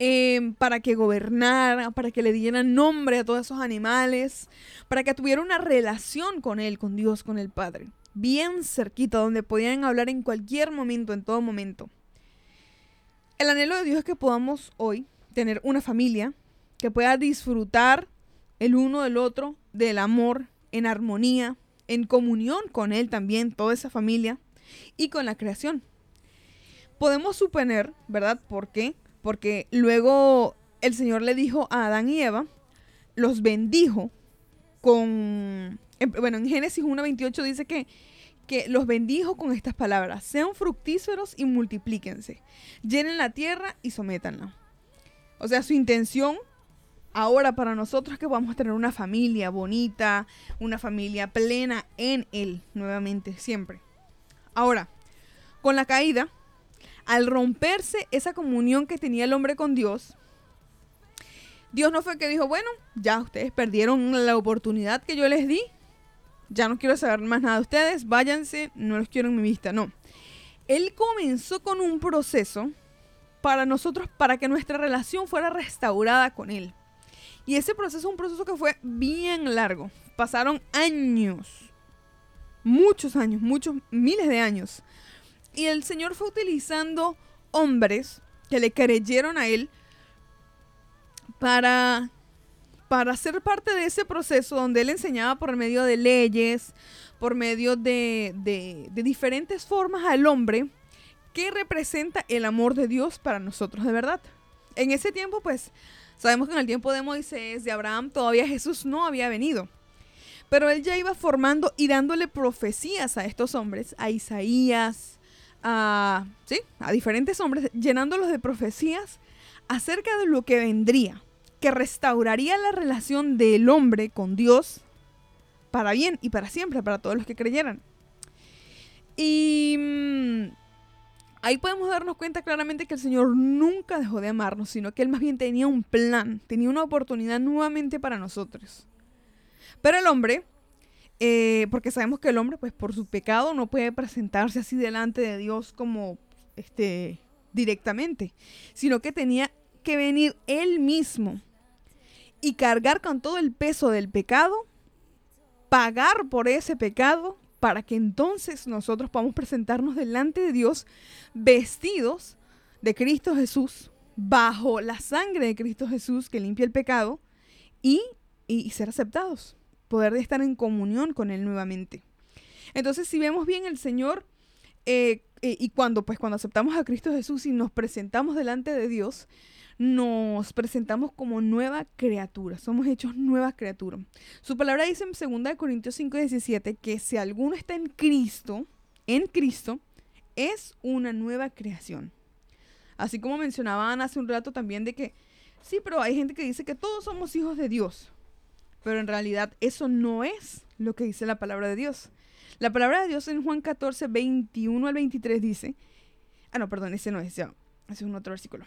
Em, para que gobernara, para que le diera nombre a todos esos animales, para que tuviera una relación con él, con Dios, con el Padre. Bien cerquita, donde podían hablar en cualquier momento, en todo momento. El anhelo de Dios es que podamos hoy tener una familia que pueda disfrutar el uno del otro, del amor, en armonía, en comunión con Él también, toda esa familia, y con la creación. Podemos suponer, ¿verdad? ¿Por qué? Porque luego el Señor le dijo a Adán y Eva, los bendijo con... en- Bueno, en Génesis 1.28 dice que, que los bendijo con estas palabras, sean fructíferos y multiplíquense, llenen la tierra y sométanla. O sea, su intención ahora para nosotros que vamos a tener una familia bonita, una familia plena en Él, nuevamente, siempre. Ahora, con la caída, al romperse esa comunión que tenía el hombre con Dios, Dios no fue que dijo, bueno, ya ustedes perdieron la oportunidad que yo les di, ya no quiero saber más nada de ustedes, váyanse, no los quiero en mi vista, no. Él comenzó con un proceso para nosotros, para que nuestra relación fuera restaurada con Él. Y ese proceso es un proceso que fue bien largo. Pasaron años, muchos años, muchos, miles de años. Y el Señor fue utilizando hombres que le creyeron a Él para, para ser parte de ese proceso donde Él enseñaba por medio de leyes, por medio de, de- de diferentes formas al hombre que representa el amor de Dios para nosotros de verdad. En ese tiempo, pues, sabemos que en el tiempo de Moisés, de Abraham, todavía Jesús no había venido. Pero él ya iba formando y dándole profecías a estos hombres, a Isaías, a, diferentes hombres, llenándolos de profecías acerca de lo que vendría, que restauraría la relación del hombre con Dios para bien y para siempre, para todos los que creyeran. Y mm, ahí podemos darnos cuenta claramente que el Señor nunca dejó de amarnos, sino que Él más bien tenía un plan, tenía una oportunidad nuevamente para nosotros. Pero el hombre, eh, porque sabemos que el hombre, pues por su pecado, no puede presentarse así delante de Dios como este directamente, sino que tenía que venir él mismo y cargar con todo el peso del pecado, pagar por ese pecado, para que entonces nosotros podamos presentarnos delante de Dios vestidos de Cristo Jesús, bajo la sangre de Cristo Jesús que limpia el pecado y, y ser aceptados, poder estar en comunión con Él nuevamente. Entonces, si vemos bien, el Señor, eh, eh, y cuando, pues, cuando aceptamos a Cristo Jesús y nos presentamos delante de Dios, nos presentamos como nueva criatura, somos hechos nueva criatura. Su palabra dice en 2 Corintios 5, 17 que si alguno está en Cristo, en Cristo, es una nueva creación. Así como mencionaban hace un rato también de que, sí, pero hay gente que dice que todos somos hijos de Dios. Pero en realidad eso no es lo que dice la palabra de Dios. La palabra de Dios en Juan 14, 21 al 23 dice, ah, no, perdón, ese no es, ya, ese es un otro versículo.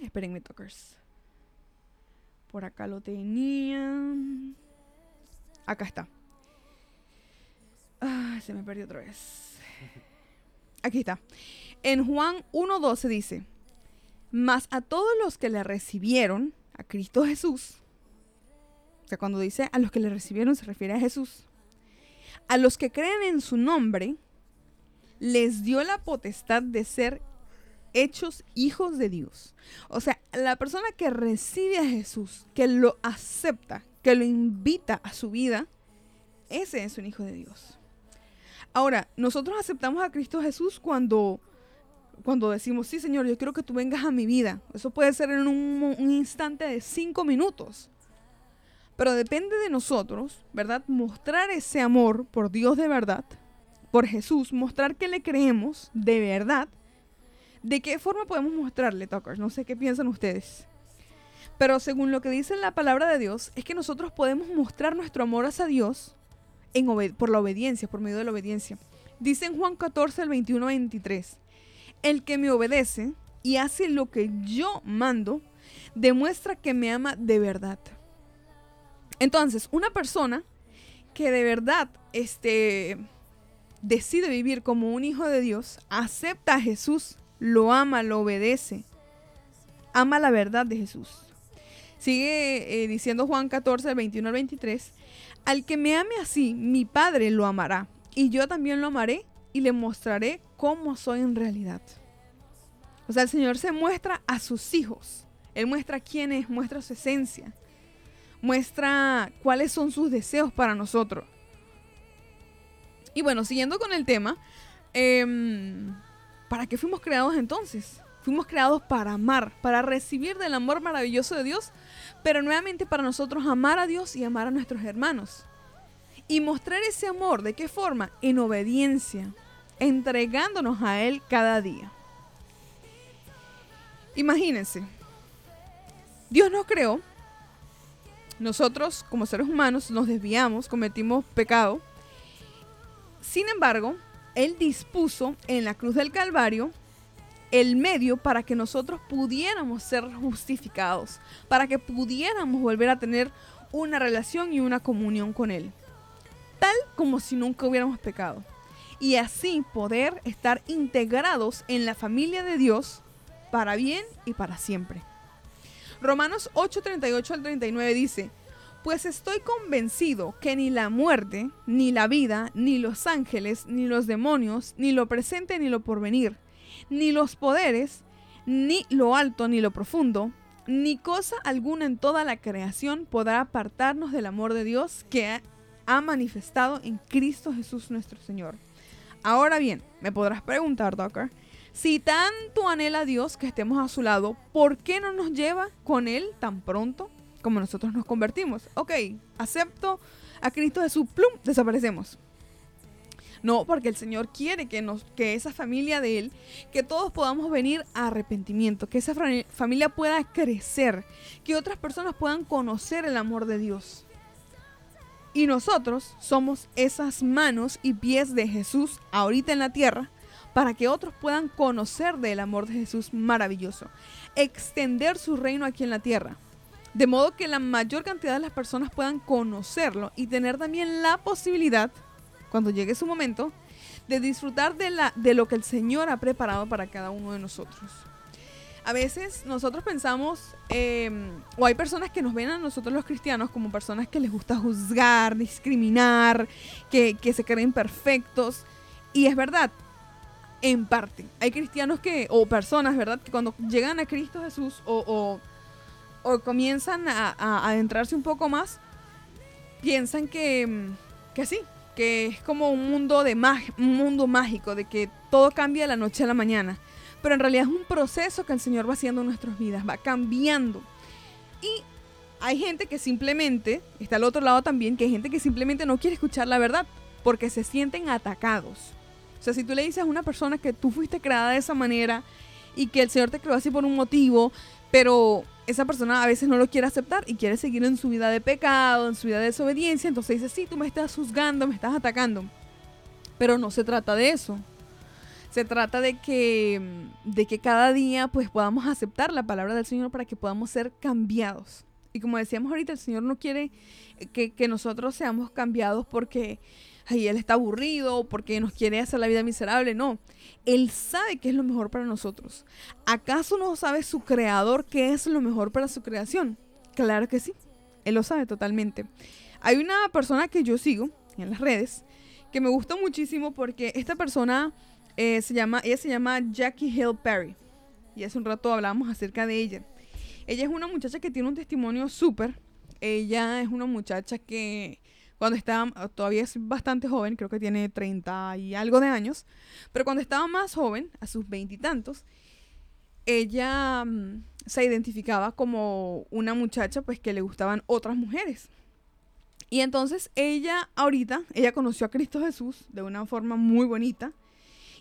Espérenme, talkers. Por acá lo tenía. Acá está. Ah, se me perdió otra vez. Aquí está. En Juan 1.12 dice, Mas a todos los que le recibieron, a Cristo Jesús, o sea, cuando dice a los que le recibieron se refiere a Jesús, a los que creen en su nombre, les dio la potestad de ser hechos hijos de Dios. O sea, la persona que recibe a Jesús, que lo acepta, que lo invita a su vida, ese es un hijo de Dios. Ahora, nosotros aceptamos a Cristo Jesús cuando, cuando decimos, sí, Señor, yo quiero que tú vengas a mi vida. Eso puede ser en un, instante de cinco minutos. Pero depende de nosotros, ¿verdad? Mostrar ese amor por Dios de verdad, por Jesús, mostrar que le creemos de verdad. ¿De qué forma podemos mostrarle, Talkers? No sé qué piensan ustedes. Pero según lo que dice la palabra de Dios, es que nosotros podemos mostrar nuestro amor hacia Dios por la obediencia, por medio de la obediencia. Dice en Juan 14, el 21 23, el que me obedece y hace lo que yo mando, demuestra que me ama de verdad. Entonces, una persona que de verdad este, decide vivir como un hijo de Dios, acepta a Jesús, lo ama, lo obedece, ama la verdad de Jesús. Sigue eh, diciendo Juan 14, 21 al 23, al que me ame así, mi Padre lo amará, y yo también lo amaré y le mostraré cómo soy en realidad. O sea, el Señor se muestra a sus hijos, Él muestra quién es, muestra su esencia, muestra cuáles son sus deseos para nosotros. Y bueno, siguiendo con el tema, em, ¿para qué fuimos creados entonces? Fuimos creados para amar, para recibir del amor maravilloso de Dios, pero nuevamente para nosotros amar a Dios y amar a nuestros hermanos. Y mostrar ese amor, ¿de qué forma? En obediencia, entregándonos a Él cada día. Imagínense, Dios nos creó, nosotros como seres humanos nos desviamos, cometimos pecado, sin embargo, Él dispuso en la cruz del Calvario el medio para que nosotros pudiéramos ser justificados, para que pudiéramos volver a tener una relación y una comunión con Él, tal como si nunca hubiéramos pecado, y así poder estar integrados en la familia de Dios para bien y para siempre. Romanos 8, 38 al 39 dice, pues estoy convencido que ni la muerte, ni la vida, ni los ángeles, ni los demonios, ni lo presente, ni lo porvenir, ni los poderes, ni lo alto, ni lo profundo, ni cosa alguna en toda la creación podrá apartarnos del amor de Dios que ha- manifestado en Cristo Jesús nuestro Señor. Ahora bien, me podrás preguntar, Docker, si tanto anhela Dios que estemos a su lado, ¿por qué no nos lleva con Él tan pronto como nosotros nos convertimos? Ok, acepto a Cristo Jesús, plum, desaparecemos. No, porque el Señor quiere que, nos, que esa familia de Él, que todos podamos venir a arrepentimiento, que esa familia pueda crecer, que otras personas puedan conocer el amor de Dios. Y nosotros somos esas manos y pies de Jesús ahorita en la tierra para que otros puedan conocer del amor de Jesús maravilloso, extender su reino aquí en la tierra. De modo que la mayor cantidad de las personas puedan conocerlo y tener también la posibilidad, cuando llegue su momento, de disfrutar de, la, de lo que el Señor ha preparado para cada uno de nosotros. A veces nosotros pensamos, eh, o hay personas que nos ven a nosotros los cristianos como personas que les gusta juzgar, discriminar, que, que se creen perfectos. Y es verdad, en parte. Hay cristianos que, o personas, ¿verdad? Que cuando llegan a Cristo Jesús o, o- comienzan a, a- a adentrarse un poco más, piensan que, mm, que sí, que es como un mundo, de mag- un mundo mágico, de que todo cambia de la noche a la mañana. Pero en realidad es un proceso que el Señor va haciendo en nuestras vidas, va cambiando. Y hay gente que simplemente, está al otro lado también, que hay gente que simplemente no quiere escuchar la verdad porque se sienten atacados. O sea, si tú le dices a una persona que tú fuiste creada de esa manera y que el Señor te creó así por un motivo, pero esa persona a veces no lo quiere aceptar y quiere seguir en su vida de pecado, en su vida de desobediencia, entonces dice, sí, tú me estás juzgando, me estás atacando. Pero no se trata de eso. Se trata de que, de que cada día pues podamos aceptar la palabra del Señor para que podamos ser cambiados. Y como decíamos ahorita, el Señor no quiere que, que nosotros seamos cambiados porque ay, Él está aburrido, porque nos quiere hacer la vida miserable. No, Él sabe qué es lo mejor para nosotros. ¿Acaso no sabe su creador qué es lo mejor para su creación? Claro que sí, Él lo sabe totalmente. Hay una persona que yo sigo en las redes que me gusta muchísimo porque esta persona eh, se llama, ella se llama Jackie Hill Perry. Y hace un rato hablamos acerca de ella. Ella es una muchacha que tiene un testimonio súper. Ella es una muchacha que cuando estaba, todavía es bastante joven, creo que tiene 30 y algo de años, pero cuando estaba más joven, a sus veintitantos, ella mm, se identificaba como una muchacha pues que le gustaban otras mujeres. Y entonces ella ahorita, ella conoció a Cristo Jesús de una forma muy bonita.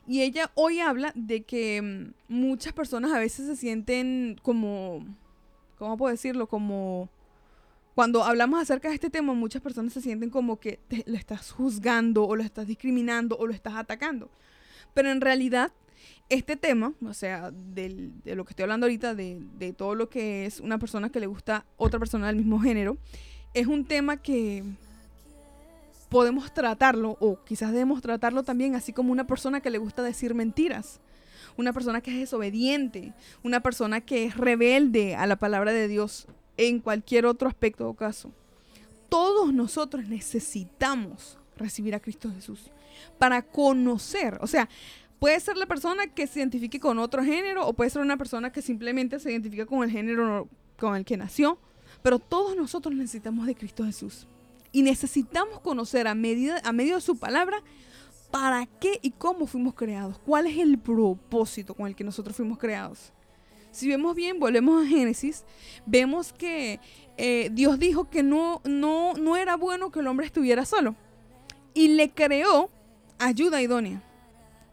Y ella hoy habla de que mm, muchas personas a veces se sienten como, ¿cómo puedo decirlo? Como cuando hablamos acerca de este tema, muchas personas se sienten como que te, lo estás juzgando o lo estás discriminando o lo estás atacando. Pero en realidad, este tema, o sea, de lo que estoy hablando ahorita, de, de todo lo que es una persona que le gusta otra persona del mismo género, es un tema que podemos tratarlo, o quizás debemos tratarlo también así como una persona que le gusta decir mentiras, una persona que es desobediente, una persona que es rebelde a la palabra de Dios en cualquier otro aspecto o caso. Todos nosotros necesitamos recibir a Cristo Jesús para conocer, o sea, puede ser la persona que se identifique con otro género o puede ser una persona que simplemente se identifica con el género con el que nació, pero todos nosotros necesitamos de Cristo Jesús. Y necesitamos conocer a, medida, a medio de su palabra para qué y cómo fuimos creados, cuál es el propósito con el que nosotros fuimos creados. Si vemos bien, volvemos a Génesis, vemos que eh, Dios dijo que no, no, no era bueno que el hombre estuviera solo. Y le creó ayuda idónea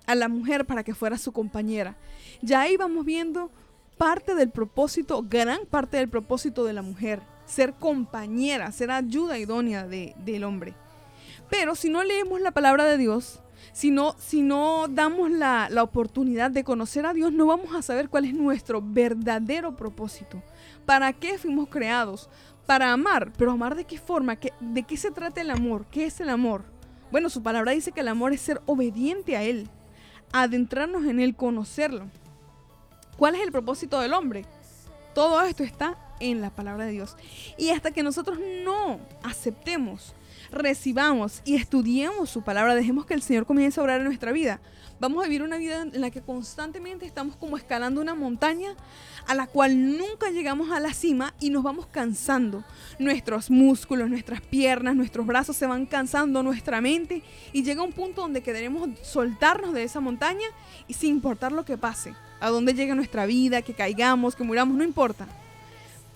a la mujer para que fuera su compañera. Ya ahí vamos viendo parte del propósito, gran parte del propósito de la mujer, ser compañera, ser ayuda idónea de- del hombre. Pero si no leemos la palabra de Dios, si no, si no damos la, la oportunidad de conocer a Dios, no vamos a saber cuál es nuestro verdadero propósito. ¿Para qué fuimos creados? Para amar, pero amar de qué forma, ¿Qué- ¿de qué se trata el amor? ¿Qué es el amor? Bueno, su palabra dice que el amor es ser obediente a Él, adentrarnos en Él, conocerlo. ¿Cuál es el propósito del hombre? Todo esto está en la palabra de Dios. Y hasta que nosotros no aceptemos, recibamos y estudiemos su palabra, dejemos que el Señor comience a obrar en nuestra vida. Vamos a vivir una vida en la que constantemente estamos como escalando una montaña a la cual nunca llegamos a la cima y nos vamos cansando. Nuestros músculos, nuestras piernas, nuestros brazos se van cansando, nuestra mente y llega un punto donde queremos soltarnos de esa montaña y sin importar lo que pase, a dónde llegue nuestra vida, que caigamos, que muramos, no importa.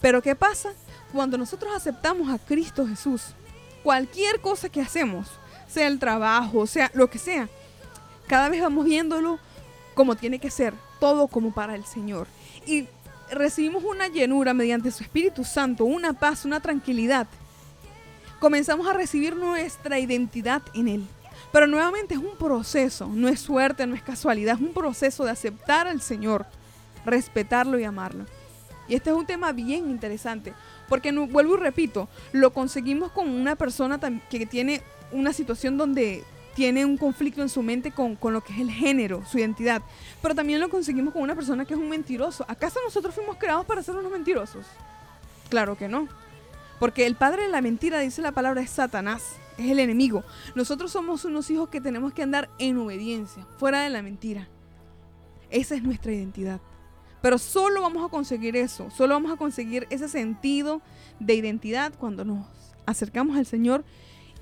Pero ¿qué pasa? Cuando nosotros aceptamos a Cristo Jesús, cualquier cosa que hacemos, sea el trabajo, sea lo que sea, cada vez vamos viéndolo como tiene que ser, todo como para el Señor. Y recibimos una llenura mediante su Espíritu Santo, una paz, una tranquilidad. Comenzamos a recibir nuestra identidad en Él. Pero nuevamente es un proceso, no es suerte, no es casualidad, es un proceso de aceptar al Señor, respetarlo y amarlo. Y este es un tema bien interesante, porque no- vuelvo y repito, lo conseguimos con una persona que tiene una situación donde tiene un conflicto en su mente con, con lo que es el género, su identidad, pero también lo conseguimos con una persona que es un mentiroso. ¿Acaso nosotros fuimos creados para ser unos mentirosos? Claro que no. Porque el padre de la mentira, dice la palabra, es Satanás, es el enemigo. Nosotros somos unos hijos que tenemos que andar en obediencia, fuera de la mentira. Esa es nuestra identidad. Pero solo vamos a conseguir eso, solo vamos a conseguir ese sentido de identidad cuando nos acercamos al Señor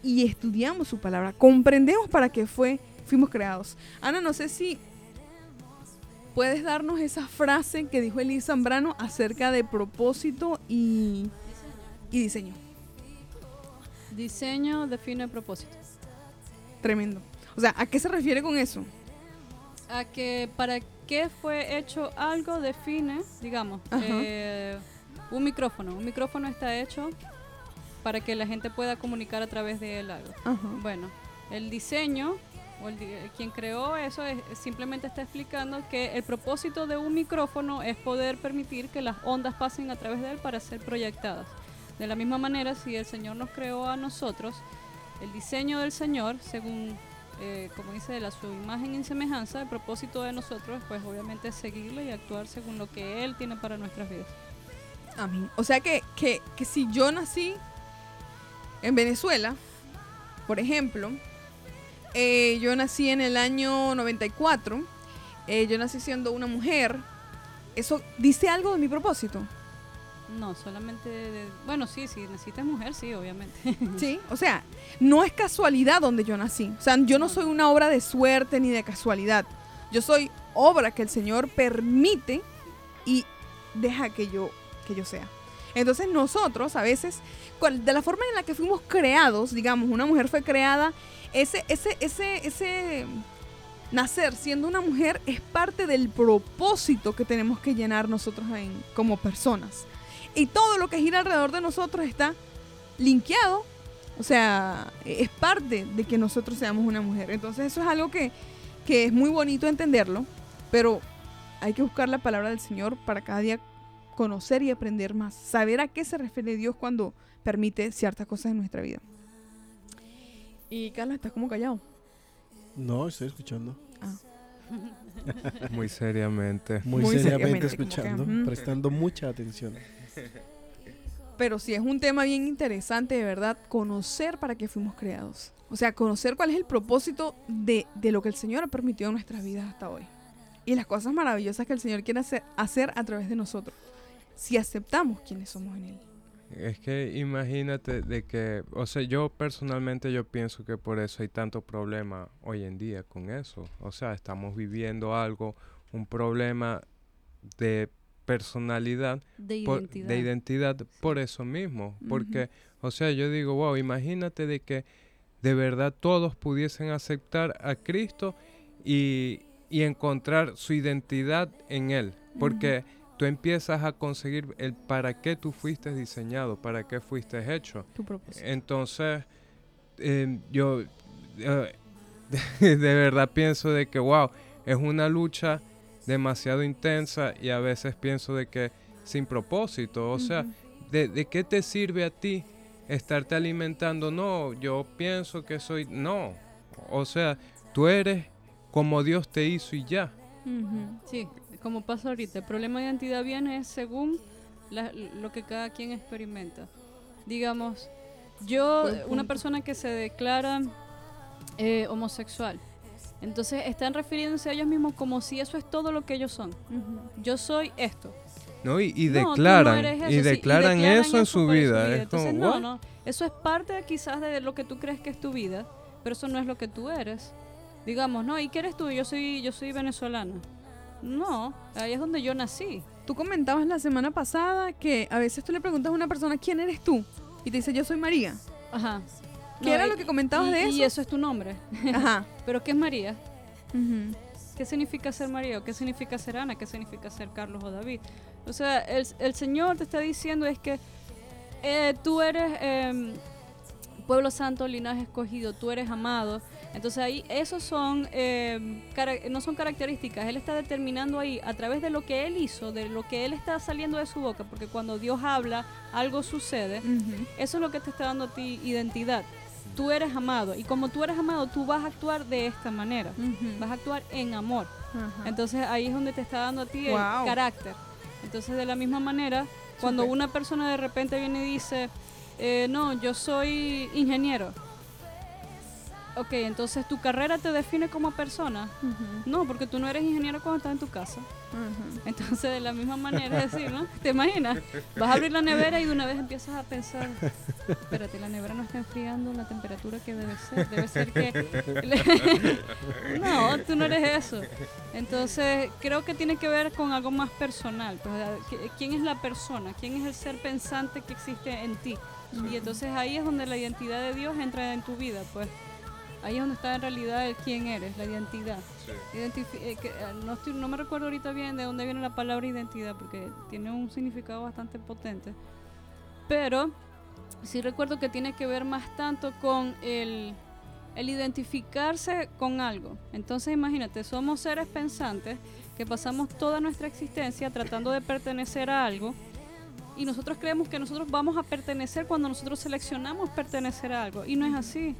y estudiamos su palabra, comprendemos para qué fue, fuimos creados. Ana, no sé si puedes darnos esa frase que dijo Elisa Zambrano acerca de propósito y, y diseño. Diseño define propósito. Tremendo. O sea, ¿a qué se refiere con eso? A que para qué fue hecho algo define, digamos, eh, un micrófono. Un micrófono está hecho para que la gente pueda comunicar a través de él algo. Ajá. Bueno, el diseño, o el di- quien creó eso, es, simplemente está explicando que el propósito de un micrófono es poder permitir que las ondas pasen a través de él para ser proyectadas. De la misma manera, si el Señor nos creó a nosotros, el diseño del Señor, según, eh, como dice él, a su imagen y semejanza, el propósito de nosotros, pues obviamente es seguirle y actuar según lo que Él tiene para nuestras vidas. O sea que, que, que si yo nací en Venezuela, por ejemplo, eh, yo nací en el año 94, eh, yo nací siendo una mujer, ¿eso dice algo de mi propósito? No, solamente, de- bueno, sí, si necesitas mujer, sí, obviamente. Sí, o sea, no es casualidad donde yo nací. O sea, yo no soy una obra de suerte ni de casualidad. Yo soy obra que el Señor permite y deja que yo, que yo sea. Entonces nosotros a veces, de la forma en la que fuimos creados, digamos, una mujer fue creada, ese, ese, ese, ese nacer siendo una mujer es parte del propósito que tenemos que llenar nosotros en- como personas. Y todo lo que gira alrededor de nosotros está linkeado, o sea, es parte de que nosotros seamos una mujer. Entonces eso es algo que, que es muy bonito entenderlo, pero hay que buscar la palabra del Señor para cada día conocer y aprender más, saber a qué se refiere Dios cuando permite ciertas cosas en nuestra vida. Y Carlos, estás como callado. No, estoy escuchando. Muy seriamente. Muy, Muy seriamente, seriamente, como que, escuchando, ujú. prestando mucha atención. Pero sí es un tema bien interesante, de verdad, conocer para qué fuimos creados. O sea, conocer cuál es el propósito de, de lo que el Señor ha permitido en nuestras vidas hasta hoy. Y las cosas maravillosas que el Señor quiere hacer, hacer a través de nosotros. Si aceptamos quiénes somos en Él. Es que imagínate de que, o sea, yo personalmente yo pienso que por eso hay tanto problema hoy en día con eso. O sea, estamos viviendo algo, un problema de personalidad, De por- identidad. de identidad por eso mismo. Porque, o sea, yo digo, wow, imagínate de que de verdad todos pudiesen aceptar a Cristo y, y encontrar su identidad en Él. Porque tú empiezas a conseguir el para qué tú fuiste diseñado, para qué fuiste hecho. Tu propósito. Entonces, eh, yo eh, de, verdad pienso de que, wow, es una lucha demasiado intensa y a veces pienso de que sin propósito, o sea, ¿de, de qué te sirve a ti estarte alimentando? No, yo pienso que soy, no, o sea, tú eres como Dios te hizo y ya. Sí, como pasa ahorita, el problema de identidad viene es según la- lo que cada quien experimenta. Digamos, yo, una persona que se declara eh, homosexual, entonces están refiriéndose a ellos mismos como si eso es todo lo que ellos son. Yo soy esto. ¿no? Y, y No, tú no declaran, eso, y sí, declaran eso en su vida. Es Entonces, como, no, ¿what? no. Eso es parte quizás de lo que tú crees que es tu vida, pero eso no es lo que tú eres. Digamos, no, ¿y qué eres tú? Yo soy, yo soy venezolana. No, ahí es donde yo nací. Tú comentabas la semana pasada que a veces tú le preguntas a una persona quién eres tú y te dice yo soy María. Ajá. ¿Qué No, era y- lo que comentabas y- de Y eso? eso es tu nombre. Ajá. Pero ¿qué es María? Ujú. ¿Qué significa ser María? ¿O ¿Qué significa ser Ana? ¿Qué significa ser Carlos o David? O sea, el, el Señor te está diciendo es que eh, tú eres em, pueblo santo, linaje escogido, tú eres amado. Entonces ahí esos son cara- no son características. Él está determinando ahí a través de lo que él hizo, de lo que él está saliendo de su boca, porque cuando Dios habla algo sucede. Ujú. Eso es lo que te está dando a ti identidad. Tú eres amado y como tú eres amado, tú vas a actuar de esta manera. Vas a actuar en amor. Entonces ahí es donde te está dando a ti Wow. el carácter. Entonces de la misma manera, cuando una persona de repente viene y dice, eh, no, yo soy ingeniero. Ok, entonces tu carrera te define como persona. No, porque tú no eres ingeniero cuando estás en tu casa. Entonces, de la misma manera es decir, ¿no? ¿Te imaginas? Vas a abrir la nevera y de una vez empiezas a pensar, espérate, la nevera no está enfriando la temperatura que debe ser. Debe ser que... no, tú no eres eso. Entonces, creo que tiene que ver con algo más personal. Pues, ¿Quién es la persona? ¿Quién es el ser pensante que existe en ti? Y entonces ahí es donde la identidad de Dios entra en tu vida, pues. Ahí es donde está en realidad el quién eres, la identidad. Eh, que, eh, no, estoy- no me recuerdo ahorita bien de dónde viene la palabra identidad, porque tiene un significado bastante potente. Pero sí recuerdo que tiene que ver más tanto con el, el identificarse con algo. Entonces imagínate, somos seres pensantes que pasamos toda nuestra existencia tratando de pertenecer a algo. Y nosotros creemos que nosotros vamos a pertenecer cuando nosotros seleccionamos pertenecer a algo. Y no es así.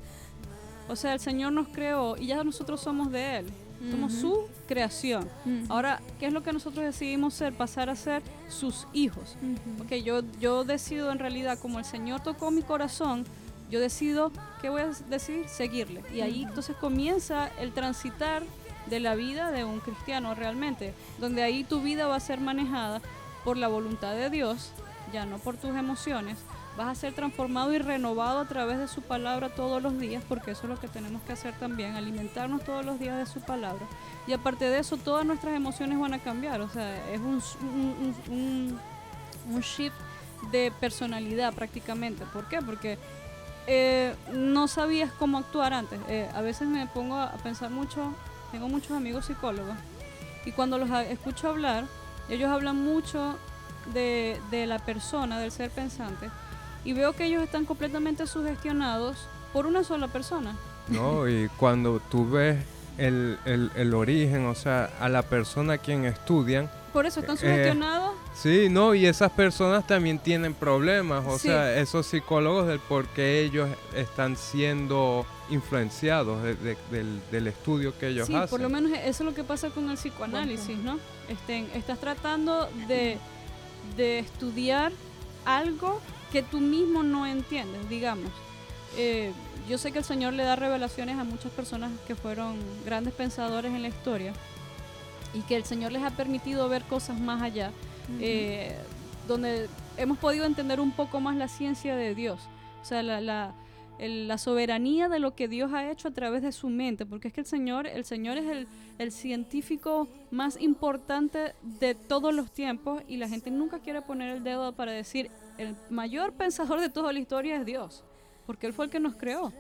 O sea, el Señor nos creó y ya nosotros somos de Él. Somos su creación. Ahora, ¿qué es lo que nosotros decidimos ser? Pasar a ser sus hijos. Ujú. Ok, yo, yo decido en realidad, como el Señor tocó mi corazón, yo decido, ¿qué voy a decidir? Seguirle. Y ahí entonces comienza el transitar de la vida de un cristiano realmente, donde ahí tu vida va a ser manejada por la voluntad de Dios, ya no por tus emociones. Vas a ser transformado y renovado a través de su palabra todos los días, porque eso es lo que tenemos que hacer también, alimentarnos todos los días de su palabra. Y aparte de eso, todas nuestras emociones van a cambiar. O sea, es un, un, un- shift de personalidad prácticamente. ¿Por qué? Porque eh, no sabías cómo actuar antes. Eh, a veces me pongo a pensar mucho, tengo muchos amigos psicólogos, y cuando los escucho hablar, ellos hablan mucho de, de la persona, del ser pensante, y veo que ellos están completamente sugestionados por una sola persona. ¿no? Y cuando tú ves el, el- el origen, o sea, a la persona a quien estudian, Por eso están Eh, sugestionados. sí, no, y esas personas también tienen problemas, o Sí. sea, esos psicólogos del por qué ellos están siendo influenciados de- de- del, del estudio que ellos Sí, hacen. por lo menos eso es lo que pasa con el psicoanálisis, ¿no? Este, estás tratando de, de estudiar algo que tú mismo no entiendes, digamos. Eh, yo sé que el Señor le da revelaciones a muchas personas que fueron grandes pensadores en la historia y que el Señor les ha permitido ver cosas más allá, eh, donde hemos podido entender un poco más la ciencia de Dios, o sea, la, la, el- la soberanía de lo que Dios ha hecho a través de su mente, porque es que el Señor, el Señor es el, el científico más importante de todos los tiempos y la gente nunca quiere poner el dedo para decir el mayor pensador de toda la historia es Dios, porque Él fue el que nos creó.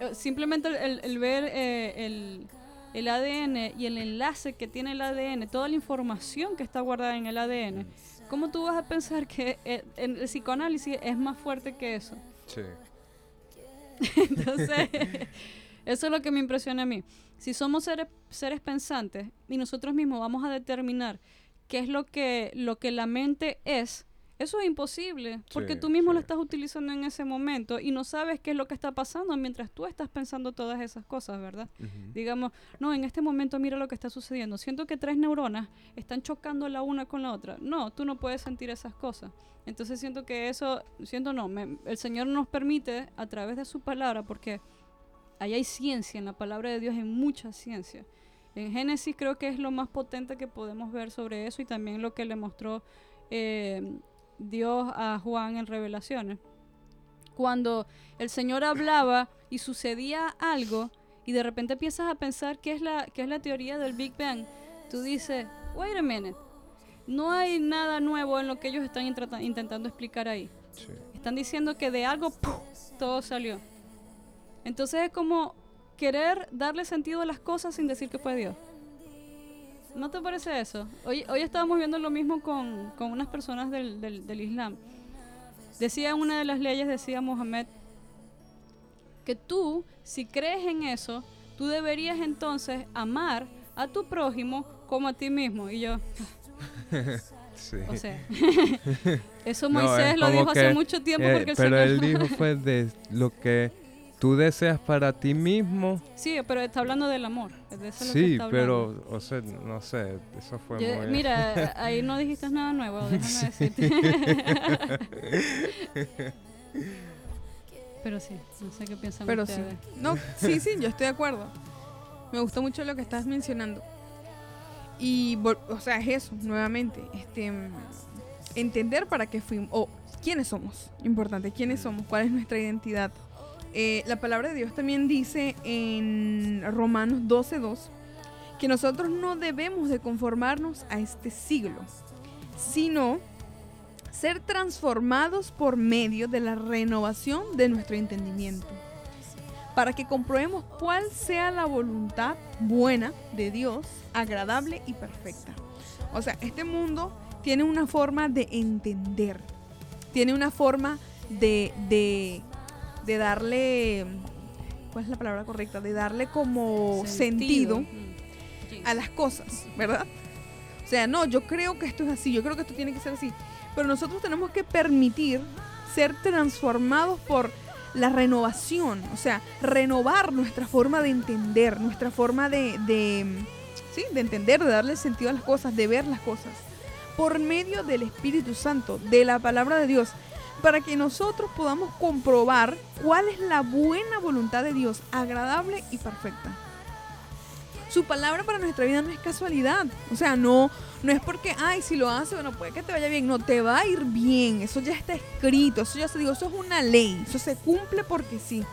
Eh, Simplemente el, el- el ver eh, el, el ADN y el enlace que tiene el ADN, toda la información que está guardada en el ADN, ¿cómo tú vas a pensar que eh, en el psicoanálisis es más fuerte que eso? Sí. Entonces, eso es lo que me impresiona a mí. Si somos seres, seres pensantes y nosotros mismos vamos a determinar qué es lo que, lo que la mente es, Eso es imposible, porque Sí, tú mismo lo estás utilizando en ese momento y no sabes qué es lo que está pasando mientras tú estás pensando todas esas cosas, ¿verdad? Digamos, no, en este momento mira lo que está sucediendo. Siento que tres neuronas están chocando la una con la otra. No, tú no puedes sentir esas cosas. Entonces siento que eso, siento no, me- el Señor nos permite a través de su palabra, porque ahí hay ciencia, en la palabra de Dios hay mucha ciencia. En Génesis creo que es lo más potente que podemos ver sobre eso y también lo que le mostró eh, Dios a Juan en Revelaciones. Cuando el Señor hablaba y sucedía algo y de repente empiezas a pensar qué es la, qué es la teoría del Big Bang, tú dices, wait a minute, no hay nada nuevo en lo que ellos están intentando explicar ahí. Sí. Están diciendo que de algo ¡puf! todo salió. Entonces es como querer darle sentido a las cosas sin decir que fue Dios. ¿No te parece eso? Hoy, hoy estábamos viendo lo mismo con, con unas personas del, del, del Islam. Decía una de las leyes, decía Mohammed, que tú, si crees en eso, tú deberías entonces amar a tu prójimo como a ti mismo. Y yo, Sí. o sea, eso Moisés lo dijo hace mucho tiempo eh, porque el Pero Señor... él dijo fue de lo que tú deseas para ti mismo. Sí, pero está hablando del amor. De eso es lo que Sí, está pero, o sea, no sé, eso fue Yo- muy... mira, ahí no dijiste nada nuevo, déjame Sí. decirte. pero sí, no sé qué piensan Pero sí. ustedes. No, sí, sí, yo estoy de acuerdo. Me gusta mucho lo que estás mencionando. Y, o sea, es eso, nuevamente. Este, mm, entender para qué fuimos, o quiénes somos. Importante, quiénes somos, cuál es nuestra identidad. Eh, la palabra de Dios también dice en Romanos 12.2 que nosotros no debemos de conformarnos a este siglo, sino ser transformados por medio de la renovación de nuestro entendimiento, para que comprobemos cuál sea la voluntad buena de Dios, agradable y perfecta. O sea, este mundo tiene una forma de entender, tiene una forma de, de, de darle, ¿cuál es la palabra correcta? De darle como sentido, a las cosas, ¿verdad? O sea, no, yo creo que esto es así, yo creo que esto tiene que ser así. Pero nosotros tenemos que permitir ser transformados por la renovación, o sea, renovar nuestra forma de entender, nuestra forma de, de, sí, de entender, de darle sentido a las cosas, de ver las cosas, por medio del Espíritu Santo, de la palabra de Dios, para que nosotros podamos comprobar cuál es la buena voluntad de Dios, agradable y perfecta. Su palabra para nuestra vida no es casualidad. O sea, no, no es porque, ay, si lo hace, bueno, puede que te vaya bien. No, te va a ir bien. Eso ya está escrito. Eso ya se digo, eso es una ley. Eso se cumple porque sí.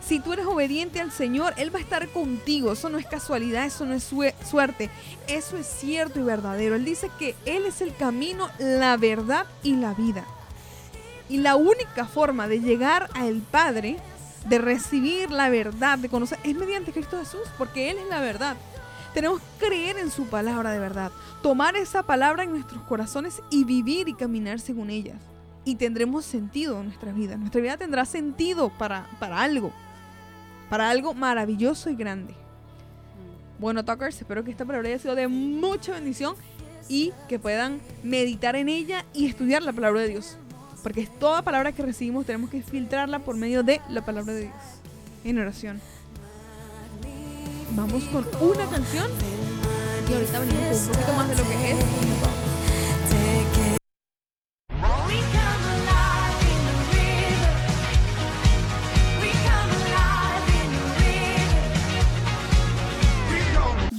Si tú eres obediente al Señor, Él va a estar contigo. Eso no es casualidad, eso no es sue- suerte. Eso es cierto y verdadero. Él dice que Él es el camino, la verdad y la vida. Y la única forma de llegar al Padre, de recibir la verdad, de conocer, es mediante Cristo Jesús, porque Él es la verdad. Tenemos que creer en su palabra de verdad, tomar esa palabra en nuestros corazones y vivir y caminar según ella. Y tendremos sentido en nuestra vida. Nuestra vida tendrá sentido para, para algo, para algo maravilloso y grande. Bueno, Talkers, espero que esta palabra haya sido de mucha bendición y que puedan meditar en ella y estudiar la palabra de Dios. Porque toda palabra que recibimos tenemos que filtrarla por medio de la palabra de Dios. En oración. Vamos con una canción y ahorita venimos con un poquito más de lo que es.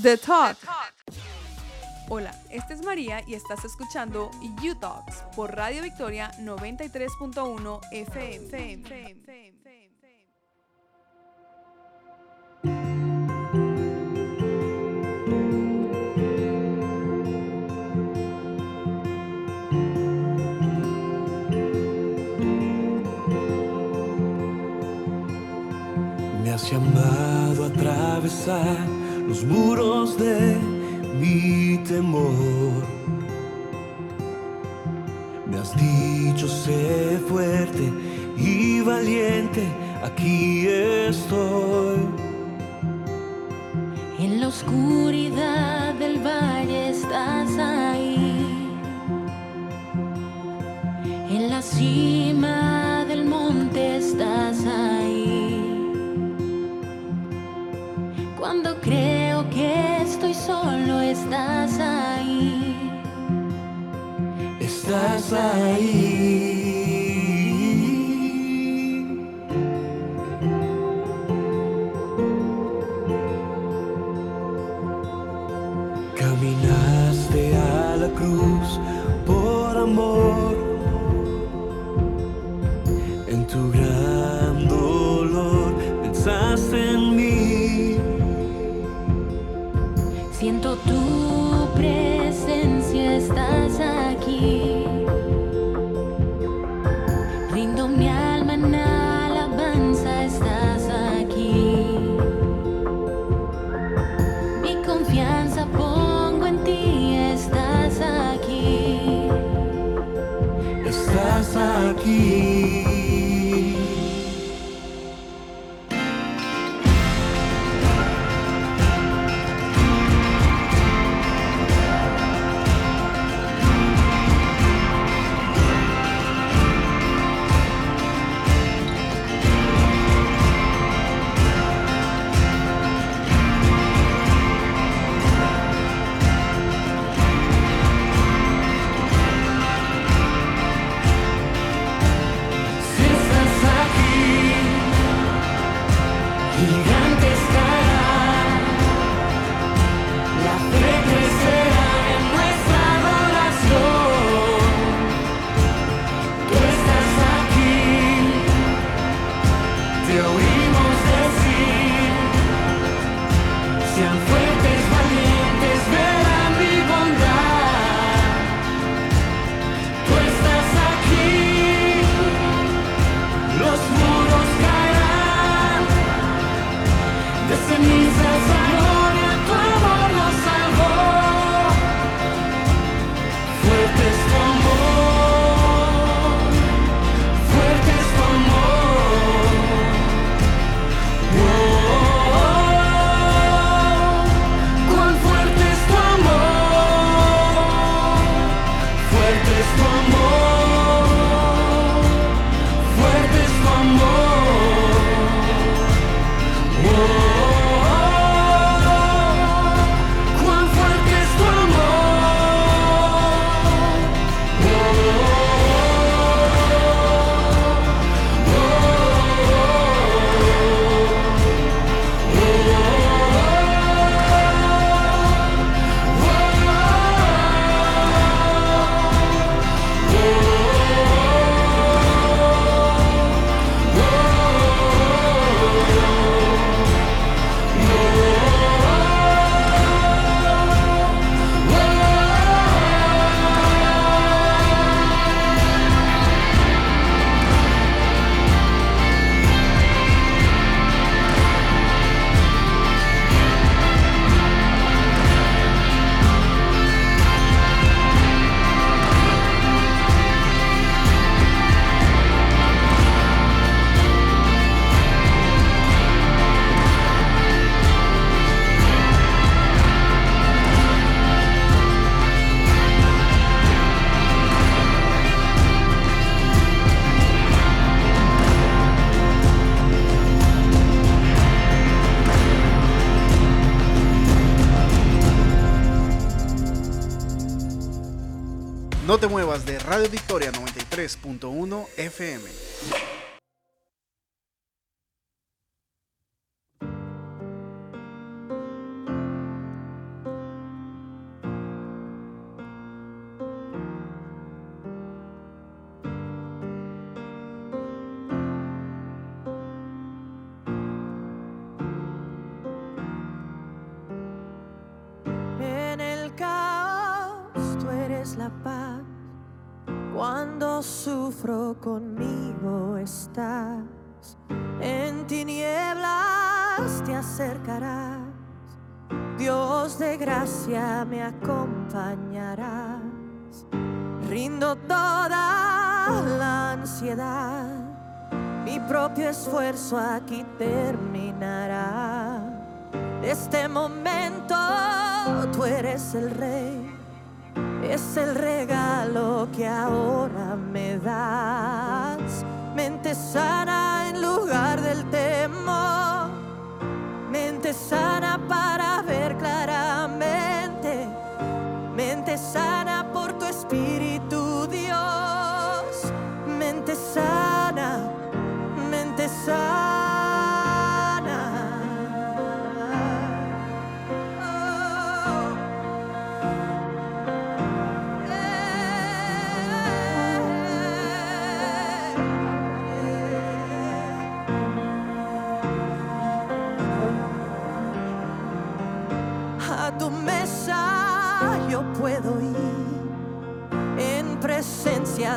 The Talk. Hola, esta es María y estás escuchando You Talks por Radio Victoria 93.1 FM. Me has llamado a atravesar los muros de mi temor. Me has dicho sé fuerte y valiente, aquí estoy. En la oscuridad del valle estás ahí. cima del monte estás ahí. Cuando solo, estás ahí. Estás ahí.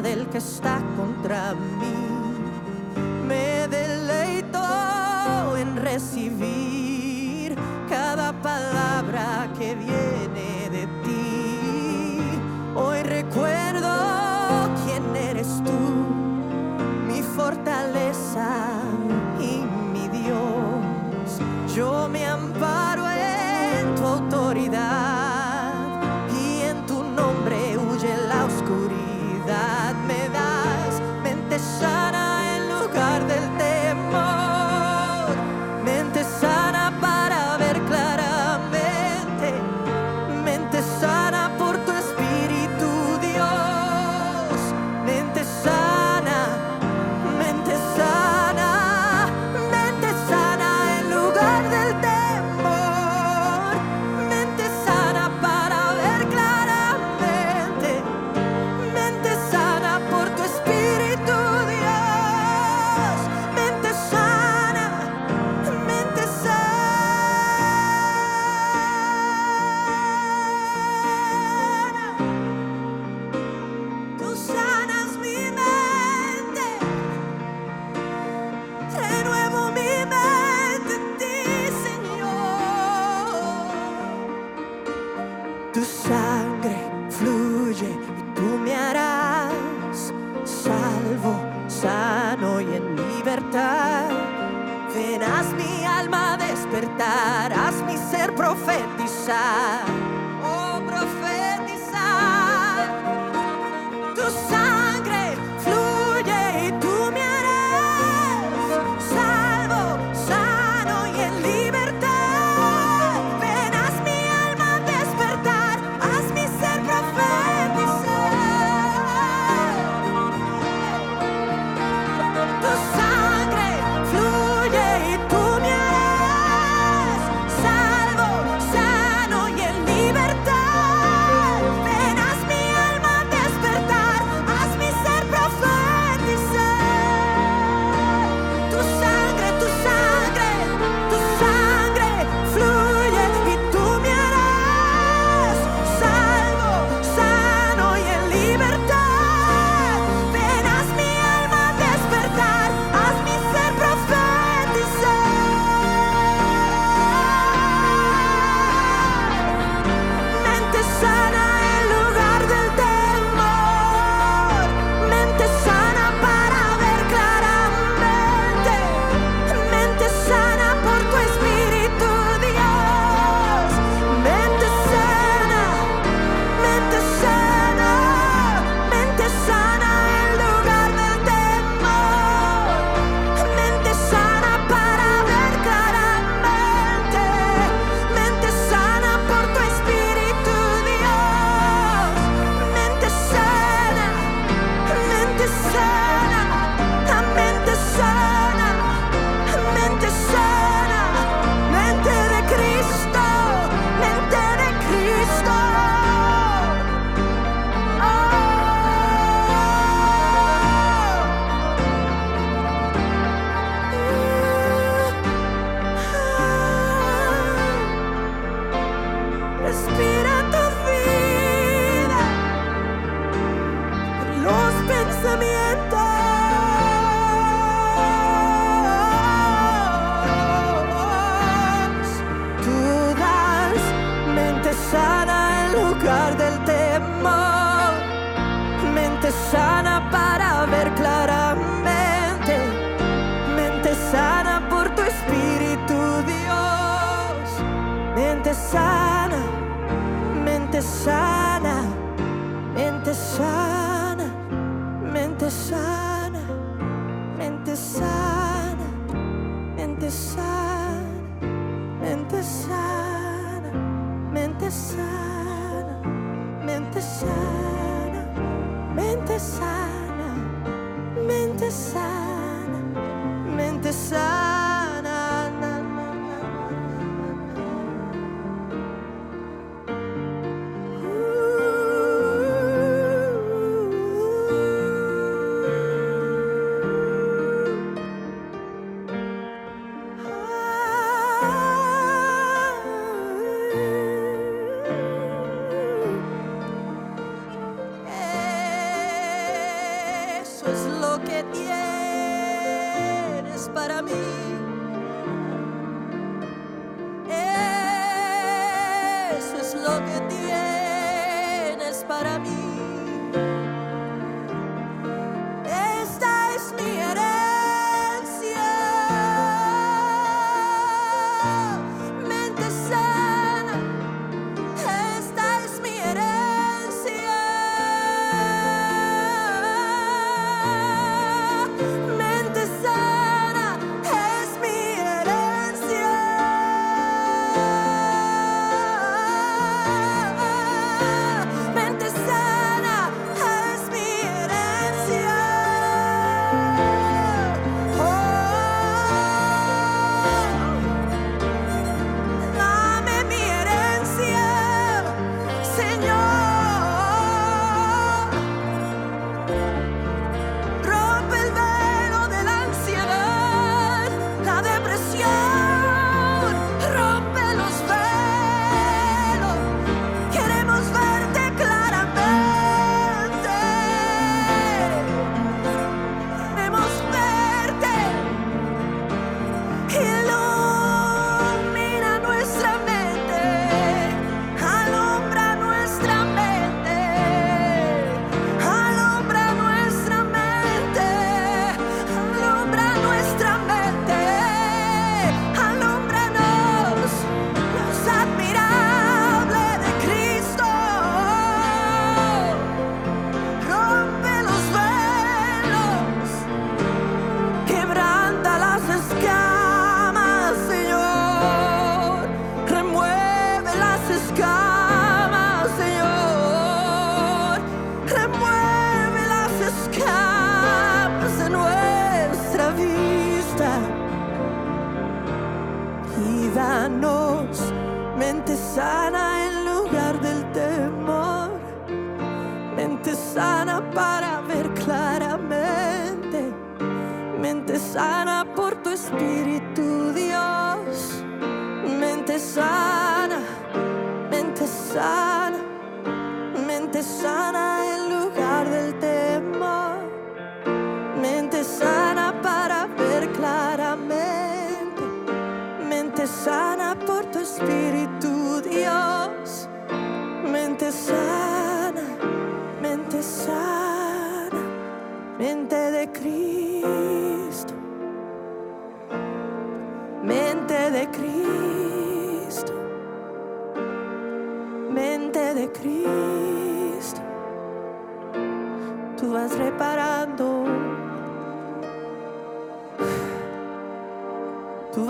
Del que está contra mí.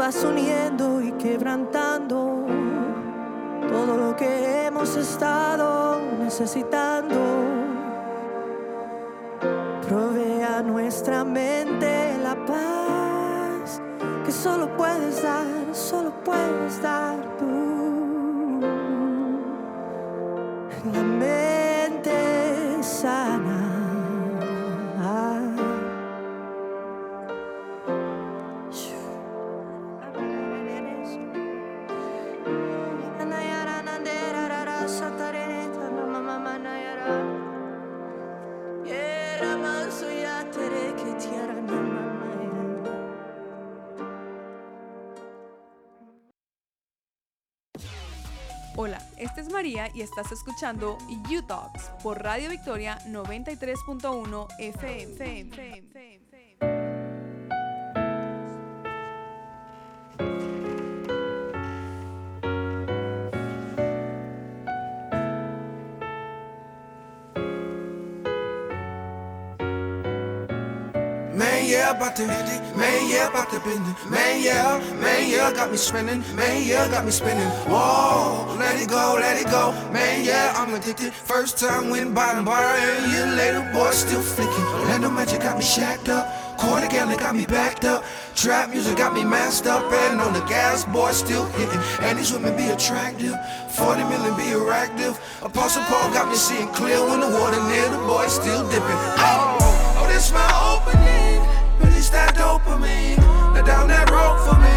vas uniendo y quebrantando todo lo que hemos estado necesitando. Y estás escuchando You Talks por Radio Victoria 93.1 FM. About the man, yeah, about the business. Man, yeah, man, yeah, got me spinning. Man, yeah, got me spinning. Whoa, let it go, let it go. Man, yeah, I'm addicted. First time went bottom bar, a year later, boy, still flicking. Orlando Magic got me shacked up. Quarter gallon got me backed up. Trap music got me masked up. And on the gas, boy, still hitting. And these women be attractive. 40 million be errative. Apostle Paul got me seeing clear when the water near the boy still dipping. Oh, oh, this my opening. That dopamine. Now down that road for me.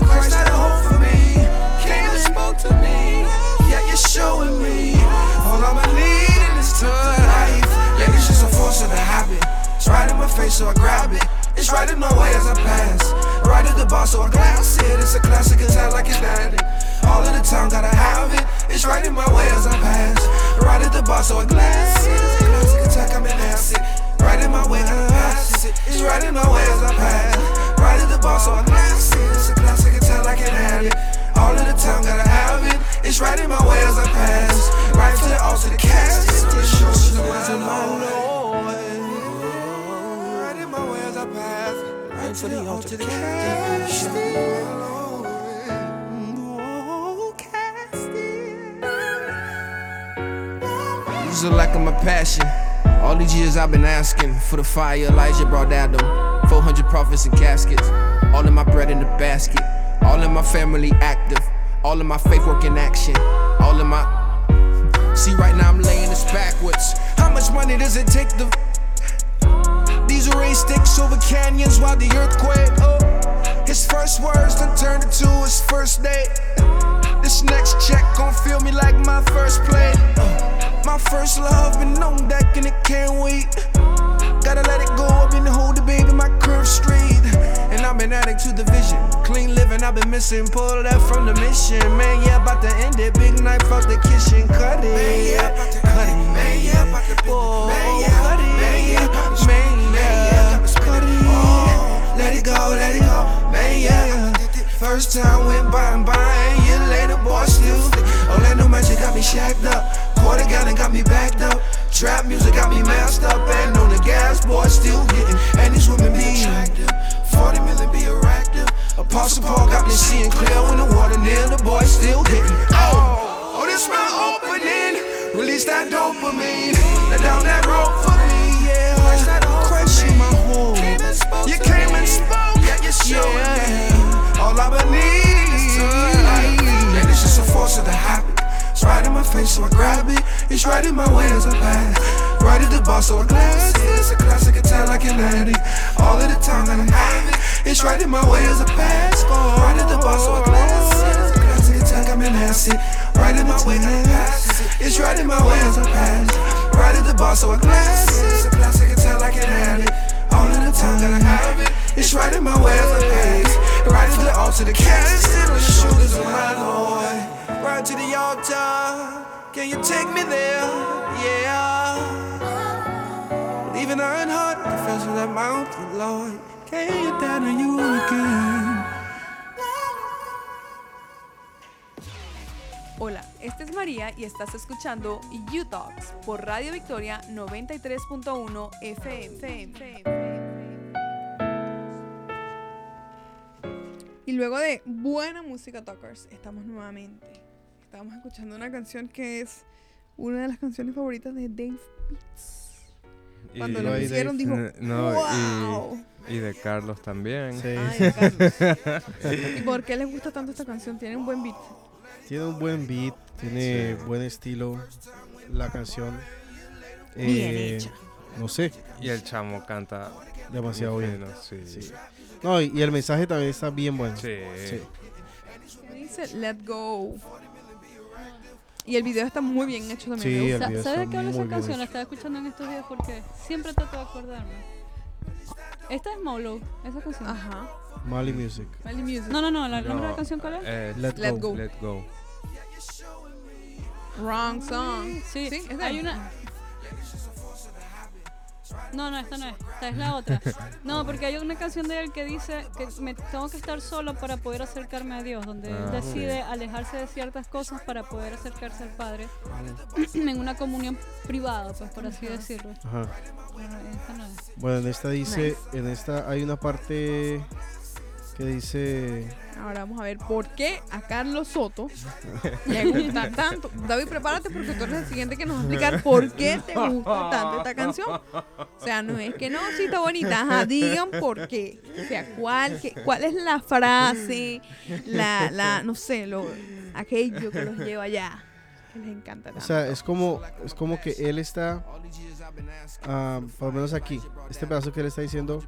In Christ, that hope for me. Came and spoke to me. Yeah, you're showing me. All I'ma need in this time life. Yeah, this just a force of the habit. It's right in my face, so I grab it. It's right in my way as I pass. Right at the bar, so I glance it. It's a classic, it's out like an addict. All of the time, gotta have it. It's right in my way as I pass. Right at the bar, so I glance it. It's a classic attack, I'm an acid. Right in my way, uh, gotta pass it. It's right in my way as I pass. Right at the bar, so I glance it. It's a classic attack, like an addict. All of the time, gotta have it. It's right in my way as I pass. Right to the altar, the. The shoulders, the words of my Lord. Right in my way as I pass. Right to the altar, the casket. These are like my passion. All these years I've been asking for the fire Elijah brought them. 400 prophets and caskets. All of my bread in the basket. All of my family active. All of my faith work in action. All of my. See, right now I'm laying this backwards. How much money does it take to. These are rain sticks over canyons while the earthquake. Oh. His first words done turned into his first date. This next check gon' feel me like my first play. Uh, my first love been on deck and it can't wait. Gotta let it go, I've been hold the baby, my curve straight. And I've been adding to the vision. Clean living, I've been missing. Pull that from the mission. Man, yeah, about to end it. Big knife out the kitchen, cut it. Man, yeah, about to cut it. Man, yeah, about to oh, man, yeah, cut it. Man, yeah, man, yeah, cut it. Oh, let it go, let it go. Man, yeah. First time went by and by, and year later, boy, still. Orlando Magic got me shacked up. Quarter gallon got me backed up. Trap music got me masked up. And on the gas, boy, still hitting. And these women be attractive. 40 million be errative. Apostle Paul got me seeing clear when the water near the boy still hitting. Oh, oh, this my opening. Release that dopamine. Now down that road for me, yeah. Christ, you my home. You came and spoke, yeah, you're showing me. All I believe. Yeah, this is a force of the habit. It's right in my face, so I grab it. It's right in my way as I pass. Right at the bar, so I glance it. It's a classic attack like an addict. All of the time that I have it. It's right in my way as I pass. Right at the bar, so I glance it. It's a classic attack, I'm an acid. Right in my way as I pass. It's right in my way as I pass. Right at the bar, so I glance it. It's a classic attack like an addict. All of the time that I have it. It's right in my way as I pass. Right to the altar, the casket on the shoulders of my Lord. Hola, esta es María y estás escuchando You Talks por Radio Victoria 93.1 FM. Y luego de buena música Talkers, estamos nuevamente. Estamos escuchando una canción que es una de las canciones favoritas de Dave Beats. Cuando Y- lo hicieron dijo, no, wow. y, de Carlos también. Sí. Ay, de Carlos. ¿Y por qué les gusta tanto esta canción? Tiene un buen beat. Tiene un buen beat, tiene buen estilo la canción. Bien Eh, hecha. No sé. Y el chamo canta demasiado bien. sí. Sí. No, y, y el mensaje también está bien bueno. Sí. ¿Qué dice? Let go. Y el video está muy bien hecho también. Sí, el video ¿Sabes qué habla esa canción? La estaba escuchando en estos días porque siempre trato de acordarme. Esta es Molo, esa canción. Ajá. Mali Music. Mali Music. No, no, no, ¿el nombre de la canción cuál es? eh, Let Let Go. go. Let Go. Wrong song. Sí, es de hay una... No, no, esta no es. Esta es la otra. No, porque hay una canción de él que dice que me tengo que estar solo para poder acercarme a Dios, donde él Ah, decide alejarse de ciertas cosas para poder acercarse al Padre en una comunión privada, pues por así decirlo. Ajá. Pero esta no es. Bueno, en esta dice, en esta hay una parte que dice, Ahora vamos a ver por qué a Carlos Soto le gusta tanto. David, prepárate porque tú eres el siguiente que nos va a explicar por qué te gusta tanto esta canción. O sea, no es que no, sí está bonita. Ajá, digan por qué. O sea, cuál, qué- cuál es la frase, la, la, no sé, lo, aquello que los lleva allá. Que les encanta o tanto. sea, es como, es como que él está, ah, por lo menos aquí, este pedazo que él está diciendo,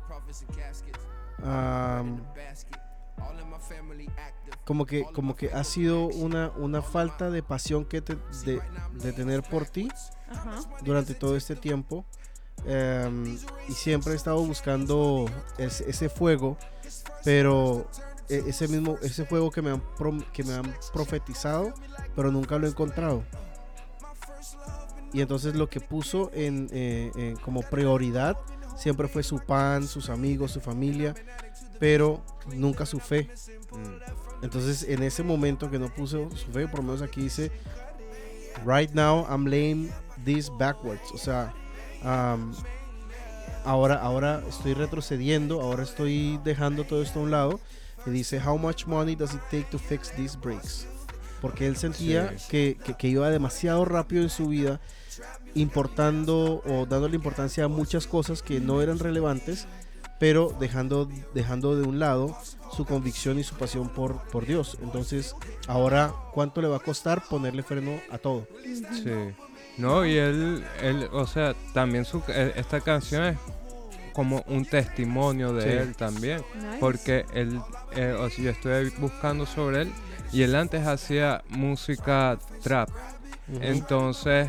como que, como que ha sido una, una falta de pasión que te- de, de tener por ti Ajá. durante todo este tiempo. em, y siempre he estado buscando ese, ese fuego, pero e- ese mismo ese fuego que me han que me han profetizado, pero nunca lo he encontrado. Y entonces lo que puso en, eh, en como prioridad siempre fue su pan, sus amigos, su familia, pero nunca su fe. Entonces en ese momento que no puso su fe, por lo menos aquí dice, right now I'm laying this backwards. O sea, am, ahora, ahora estoy retrocediendo, ahora estoy dejando todo esto a un lado. Y dice, how much money does it take to fix these brakes? Porque él sentía Sí. que, que- que iba demasiado rápido en su vida, importando o dándole importancia a muchas cosas que no eran relevantes, pero dejando, dejando de un lado su convicción y su pasión por, por Dios. Entonces, ahora, ¿cuánto le va a costar ponerle freno a todo? Sí. No, y él, él, o sea, también su, eh, esta canción es como un testimonio de Sí. él también. Nice. Porque él, eh, o sea, yo estoy buscando sobre él y él antes hacía música trap. Ujú. Entonces,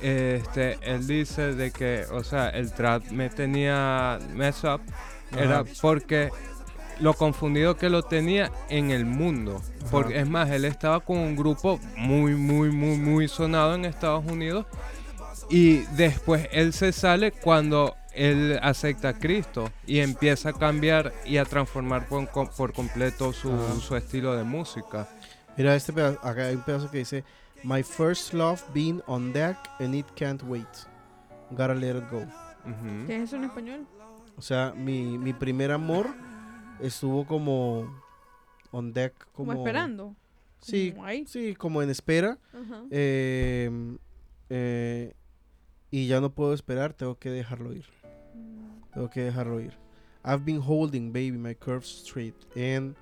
este, él dice de que, o sea, el trap me tenía mess up, era Ajá. porque lo confundido que lo tenía en el mundo. Porque Ajá. es más, él estaba con un grupo muy, muy, muy, muy sonado en Estados Unidos. Y después él se sale cuando él acepta a Cristo y empieza a cambiar y a transformar por, por completo su, su estilo de música. Mira, este pedazo, acá hay un pedazo que dice, My first love been on deck and it can't wait. Gotta let it go. ¿Qué es eso en español? O sea, mi, mi primer amor estuvo como on deck, como, Como esperando. Sí, Como sí, como en espera. Ajá. Eh, eh, y ya no puedo esperar, tengo que dejarlo ir. Tengo que dejarlo ir. I've been holding, baby, my curves straight. And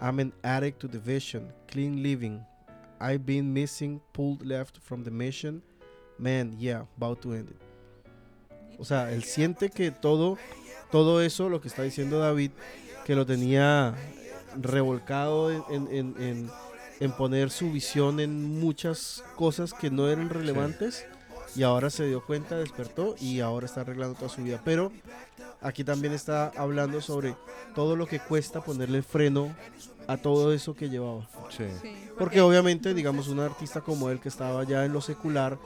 I'm an addict to the vision, clean living. I've been missing, pulled left from the mission. Man, yeah, about to end it. O sea, él siente que todo, todo eso, lo que está diciendo David, que lo tenía revolcado en, en- en- en- en poner su visión en muchas cosas que no eran relevantes. Y ahora se dio cuenta, despertó y ahora está arreglando toda su vida. Pero aquí también está hablando sobre todo lo que cuesta ponerle freno a todo eso que llevaba. Sí. Porque obviamente, digamos, un artista como él que estaba ya en lo secular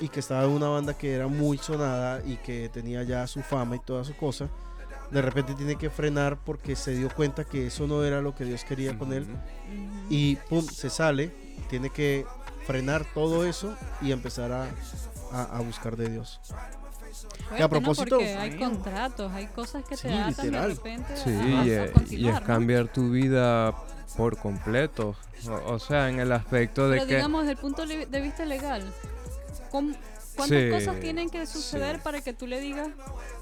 y que estaba en una banda que era muy sonada y que tenía ya su fama y toda su cosa, de repente tiene que frenar porque se dio cuenta que eso no era lo que Dios quería con él y pum, se sale, tiene que frenar todo eso y empezar a, a- a buscar de Dios. Fuerte, a ¿no? propósito, Porque hay contratos, hay cosas que Sí, te atan de repente Sí, y, a es- cambiar tu vida por completo. O, o sea, en el aspecto de Pero que... digamos, desde el punto de vista legal, ¿cómo- ¿cuántas Sí, cosas tienen que suceder sí. para que tú le digas?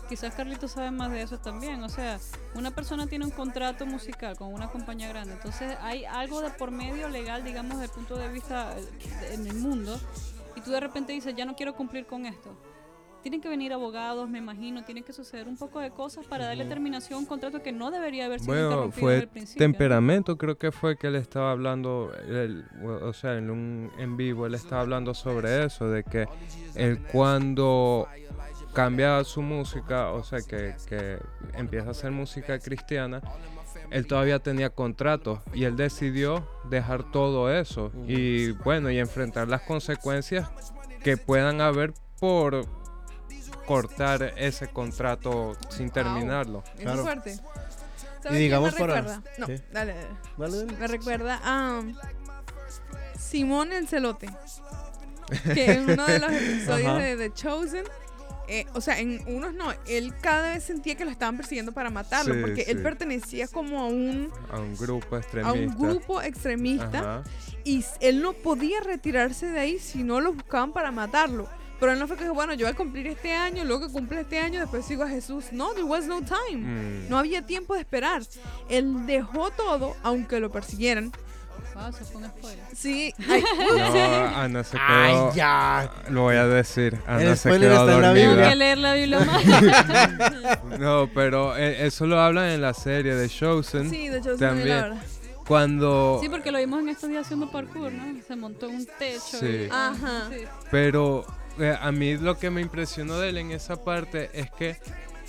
Quizás Carlitos sabe más de eso también. O sea, una persona tiene un contrato musical con una compañía grande. Entonces hay algo de por medio legal, digamos, desde el punto de vista eh, en el mundo. Y tú de repente dices, ya no quiero cumplir con esto. Tienen que venir abogados, me imagino, tienen que suceder un poco de cosas para darle terminación a un contrato que no debería haber sido Bueno, interrumpido desde fue el principio. temperamento, creo que fue que él estaba hablando, él- o sea, en un en vivo, él estaba hablando sobre eso, de que él cuando cambia su música, o sea, que, que empieza a hacer música cristiana, él todavía tenía contratos y él decidió dejar todo eso y bueno, y enfrentar las consecuencias que puedan haber por cortar ese contrato sin terminarlo. Es fuerte. Y ¿Sabes digamos me para- recuerda? No, dale, dale. Dale, dale. Me recuerda a Simón el Celote. Que en uno de los episodios de The Chosen. eh, o sea, en unos no, él cada vez sentía que lo estaban persiguiendo para matarlo, Sí, porque él pertenecía como a un, A un grupo a extremista. un grupo extremista Ajá. y él no podía retirarse de ahí si no lo buscaban para matarlo. Pero no fue que bueno, yo voy a cumplir este año, luego que cumple este año, después sigo a Jesús. No, there was no time. Mm. No había tiempo de esperar. Él dejó todo, aunque lo persiguieran. Wow, eso fue un spoiler. Sí. ay, No, Ana se quedó. Ay, ya. Lo voy a decir. Ana El se quedó está en la dormida. Tengo Biblia. que leer la Biblia más. No, pero eh, eso lo hablan en la serie de Chosen. Sí, de Chosen también, la verdad. Cuando. Sí, porque lo vimos en estos días haciendo parkour, ¿no? Se montó en un techo. Sí. y- Ajá. sí. Pero a mí lo que me impresionó de él en esa parte es que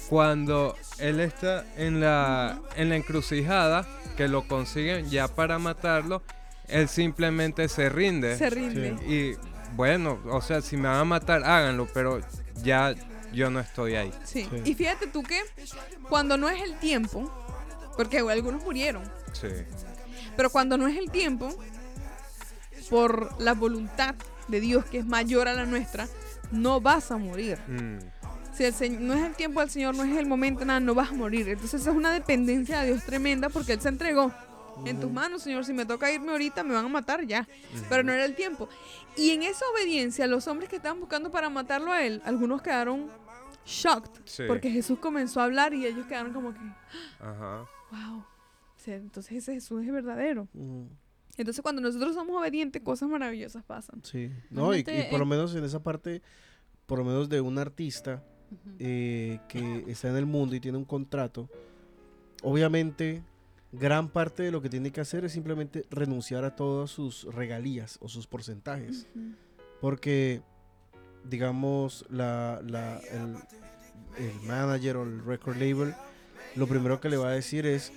cuando él está en la, en la encrucijada, que lo consiguen ya para matarlo, él simplemente se rinde. Se rinde. Y bueno, o sea, si me van a matar, háganlo, pero ya yo no estoy ahí. Sí. Sí. Y fíjate tú que cuando no es el tiempo, porque algunos murieron, Sí. pero cuando no es el tiempo, por la voluntad de Dios que es mayor a la nuestra, no vas a morir. Mm. Si el Señor, no es el tiempo del Señor, no es el momento, nada, no vas a morir. Entonces es una dependencia de Dios tremenda porque Él se entregó. En tus manos, Señor, si me toca irme ahorita, me van a matar ya. Pero no era el tiempo. Y en esa obediencia, los hombres que estaban buscando para matarlo a él, algunos quedaron shocked. Sí. Porque Jesús comenzó a hablar y ellos quedaron como que, Ajá. wow. Entonces ese Jesús es verdadero. Mm, Entonces cuando nosotros somos obedientes, cosas maravillosas pasan. Sí. No, y, por lo en- menos en esa parte, por lo menos de un artista eh, que está en el mundo y tiene un contrato, obviamente gran parte de lo que tiene que hacer es simplemente renunciar a todas sus regalías o sus porcentajes. Porque, digamos, la, la- el, el manager o el record label, lo primero que le va a decir es,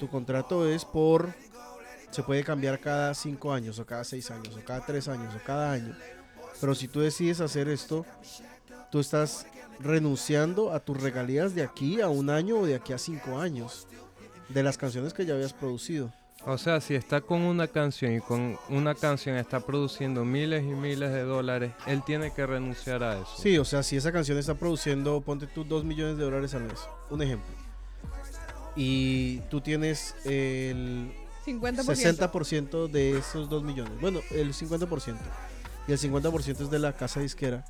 tu contrato es por, se puede cambiar cada cinco años o cada seis años o cada tres años o cada año. Pero si tú decides hacer esto, tú estás renunciando a tus regalías de aquí a un año o de aquí a cinco años de las canciones que ya habías producido. O sea, si está con una canción y con una canción está produciendo miles y miles de dólares, él tiene que renunciar a eso. Sí, o sea, si esa canción está produciendo, ponte tú 2 millones de dólares al mes, un ejemplo. Y tú tienes el 50%. 60% de esos 2 millones. Bueno, el 50%. Y el 50% es de la casa disquera.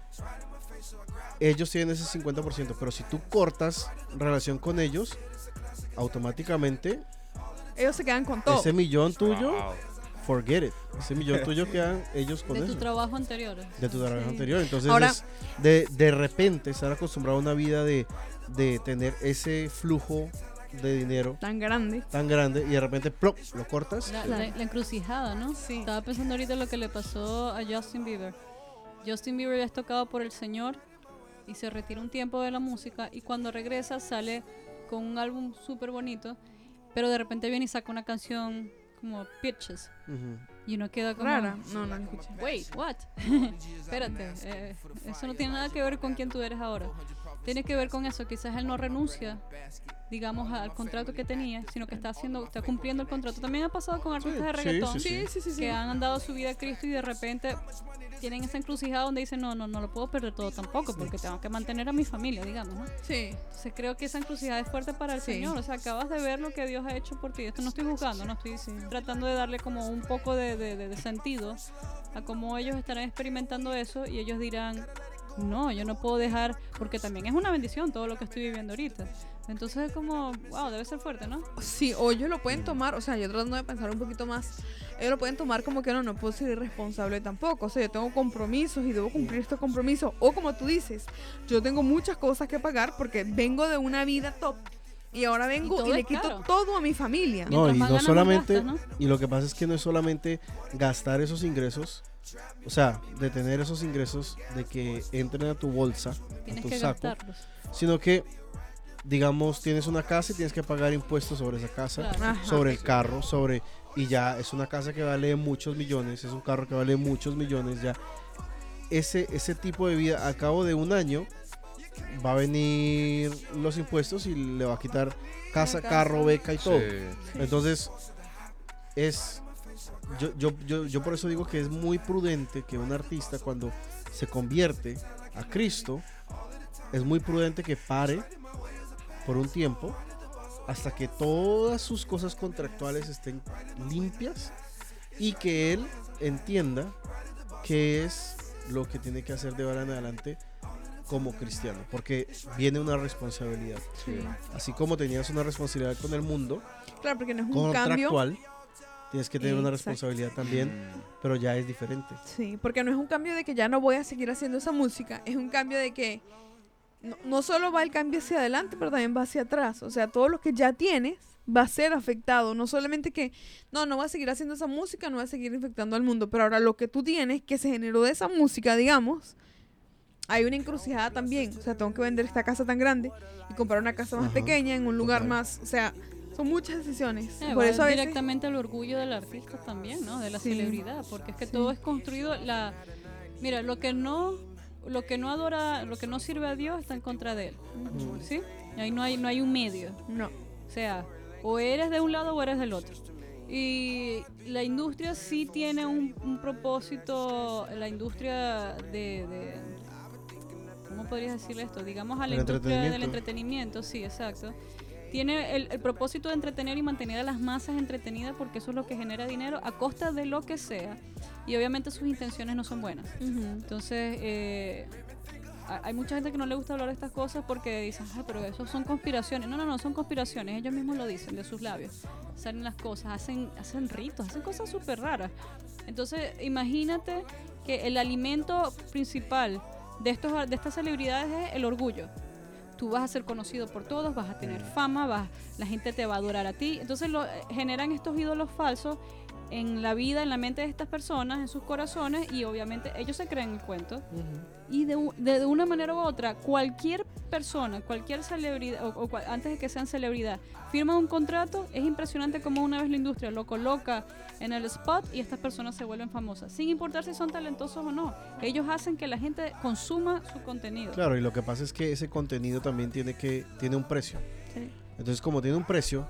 Ellos tienen ese 50%, pero si tú cortas relación con ellos, automáticamente Ellos se quedan con todo. ese millón tuyo, Wow. forget it. Ese millón tuyo quedan ellos con De tu eso. trabajo anterior. de tu trabajo Sí. anterior. Entonces, Ahora- es de, de repente estar acostumbrado a una vida de, de tener ese flujo de dinero Tan grande. tan grande y de repente ¡plop! lo cortas. La, la- la encrucijada, ¿no? Sí. Estaba pensando ahorita lo que le pasó a Justin Bieber. Justin Bieber ya es tocado por el Señor y se retira un tiempo de la música y cuando regresa sale con un álbum súper bonito, pero de repente viene y saca una canción como Pitches Ujú. y uno queda como... Rara. No, no la escuché. Wait, what? Espérate, eh, eso no tiene nada que ver con quién tú eres ahora. Tiene que ver con eso, quizás él no renuncia, digamos, al contrato que tenía, sino que está haciendo, está cumpliendo el contrato. También ha pasado con artistas de sí, reggaetón sí, Sí, sí, sí, sí. que han dado su vida a Cristo y de repente tienen esa encrucijada donde dicen, no, no, no lo puedo perder todo tampoco, porque tengo que mantener a mi familia, digamos, ¿no? Sí. Entonces creo que esa encrucijada es fuerte para el Sí. Señor. O sea, acabas de ver lo que Dios ha hecho por ti. Esto no estoy juzgando, no estoy tratando de darle como un poco de, de- de- de sentido a cómo ellos estarán experimentando eso y ellos dirán, no, yo no puedo dejar, porque también es una bendición todo lo que estoy viviendo ahorita. Entonces es como, wow, debe ser fuerte, ¿no? Sí, o ellos lo pueden tomar, o sea, yo tratando de pensar un poquito más, ellos lo pueden tomar como que no, no puedo ser irresponsable tampoco, o sea, yo tengo compromisos y debo cumplir estos compromisos, o como tú dices, yo tengo muchas cosas que pagar porque vengo de una vida top y ahora vengo y, le quito caro. todo a mi familia. No, Mientras y no solamente, gastas, y lo que pasa es que no es solamente gastar esos ingresos, o sea, de tener esos ingresos de que entren a tu bolsa, a Tienes tu que saco, gastarlos. sino que, digamos, tienes una casa y tienes que pagar impuestos sobre esa casa, Claro. Ajá. sobre el carro, sobre y ya es una casa que vale muchos millones, es un carro que vale muchos millones ya. Ese ese tipo de vida a cabo de un año va a venir los impuestos y le va a quitar casa, carro, beca y todo. Sí. Entonces, es. Yo, yo, yo, yo por eso digo que es muy prudente que un artista cuando se convierte a Cristo, es muy prudente que pare por un tiempo hasta que todas sus cosas contractuales estén limpias y que él entienda qué es lo que tiene que hacer de ahora en adelante como cristiano, porque viene una responsabilidad. Sí. Así como tenías una responsabilidad con el mundo, Claro, porque no es un cambio. contractual, tienes que tener una responsabilidad también, pero ya es diferente. Sí, porque no es un cambio de que ya no voy a seguir haciendo esa música, es un cambio de que no, no solo va el cambio hacia adelante, pero también va hacia atrás. O sea, todo lo que ya tienes va a ser afectado. No solamente que, no, no va a seguir haciendo esa música, no va a seguir infectando al mundo, pero ahora lo que tú tienes, que se generó de esa música, digamos, hay una encrucijada también. O sea, tengo que vender esta casa tan grande y comprar una casa más Ajá, pequeña en un lugar más, o sea, son muchas decisiones. Eh, Por eso a veces... directamente al orgullo del artista también, ¿no? De la Sí. celebridad, porque es que Sí. todo es construido la Mira, lo que no lo que no adora, lo que no sirve a Dios está en contra de él. Mm. ¿Sí? Ahí no hay no hay un medio. No. O sea, o eres de un lado o eres del otro. Y la industria sí tiene un, un propósito, la industria de, de- ¿Cómo podrías decirle esto? Digamos a la industria del entretenimiento. sí, exacto. Tiene el, el propósito de entretener y mantener a las masas entretenidas porque eso es lo que genera dinero a costa de lo que sea. Y obviamente sus intenciones no son buenas. Entonces, eh, hay mucha gente que no le gusta hablar de estas cosas porque dicen, ay, pero eso son conspiraciones. No, no, no, son conspiraciones. Ellos mismos lo dicen de sus labios. Salen las cosas, hacen, hacen ritos, hacen cosas súper raras. Entonces, imagínate que el alimento principal de, estos, de estas celebridades es el orgullo. Tú vas a ser conocido por todos, vas a tener fama, vas, la gente te va a adorar a ti. Entonces lo, generan estos ídolos falsos en la vida, en la mente de estas personas, en sus corazones, y obviamente ellos se creen el cuento. Y de, de, de una manera u otra, cualquier persona, cualquier celebridad, o, antes de que sean celebridad, firma un contrato, es impresionante cómo una vez la industria lo coloca en el spot y estas personas se vuelven famosas, sin importar si son talentosos o no. Ellos hacen que la gente consuma su contenido. Claro, y lo que pasa es que ese contenido también tiene que tiene un precio. Sí. Entonces, como tiene un precio,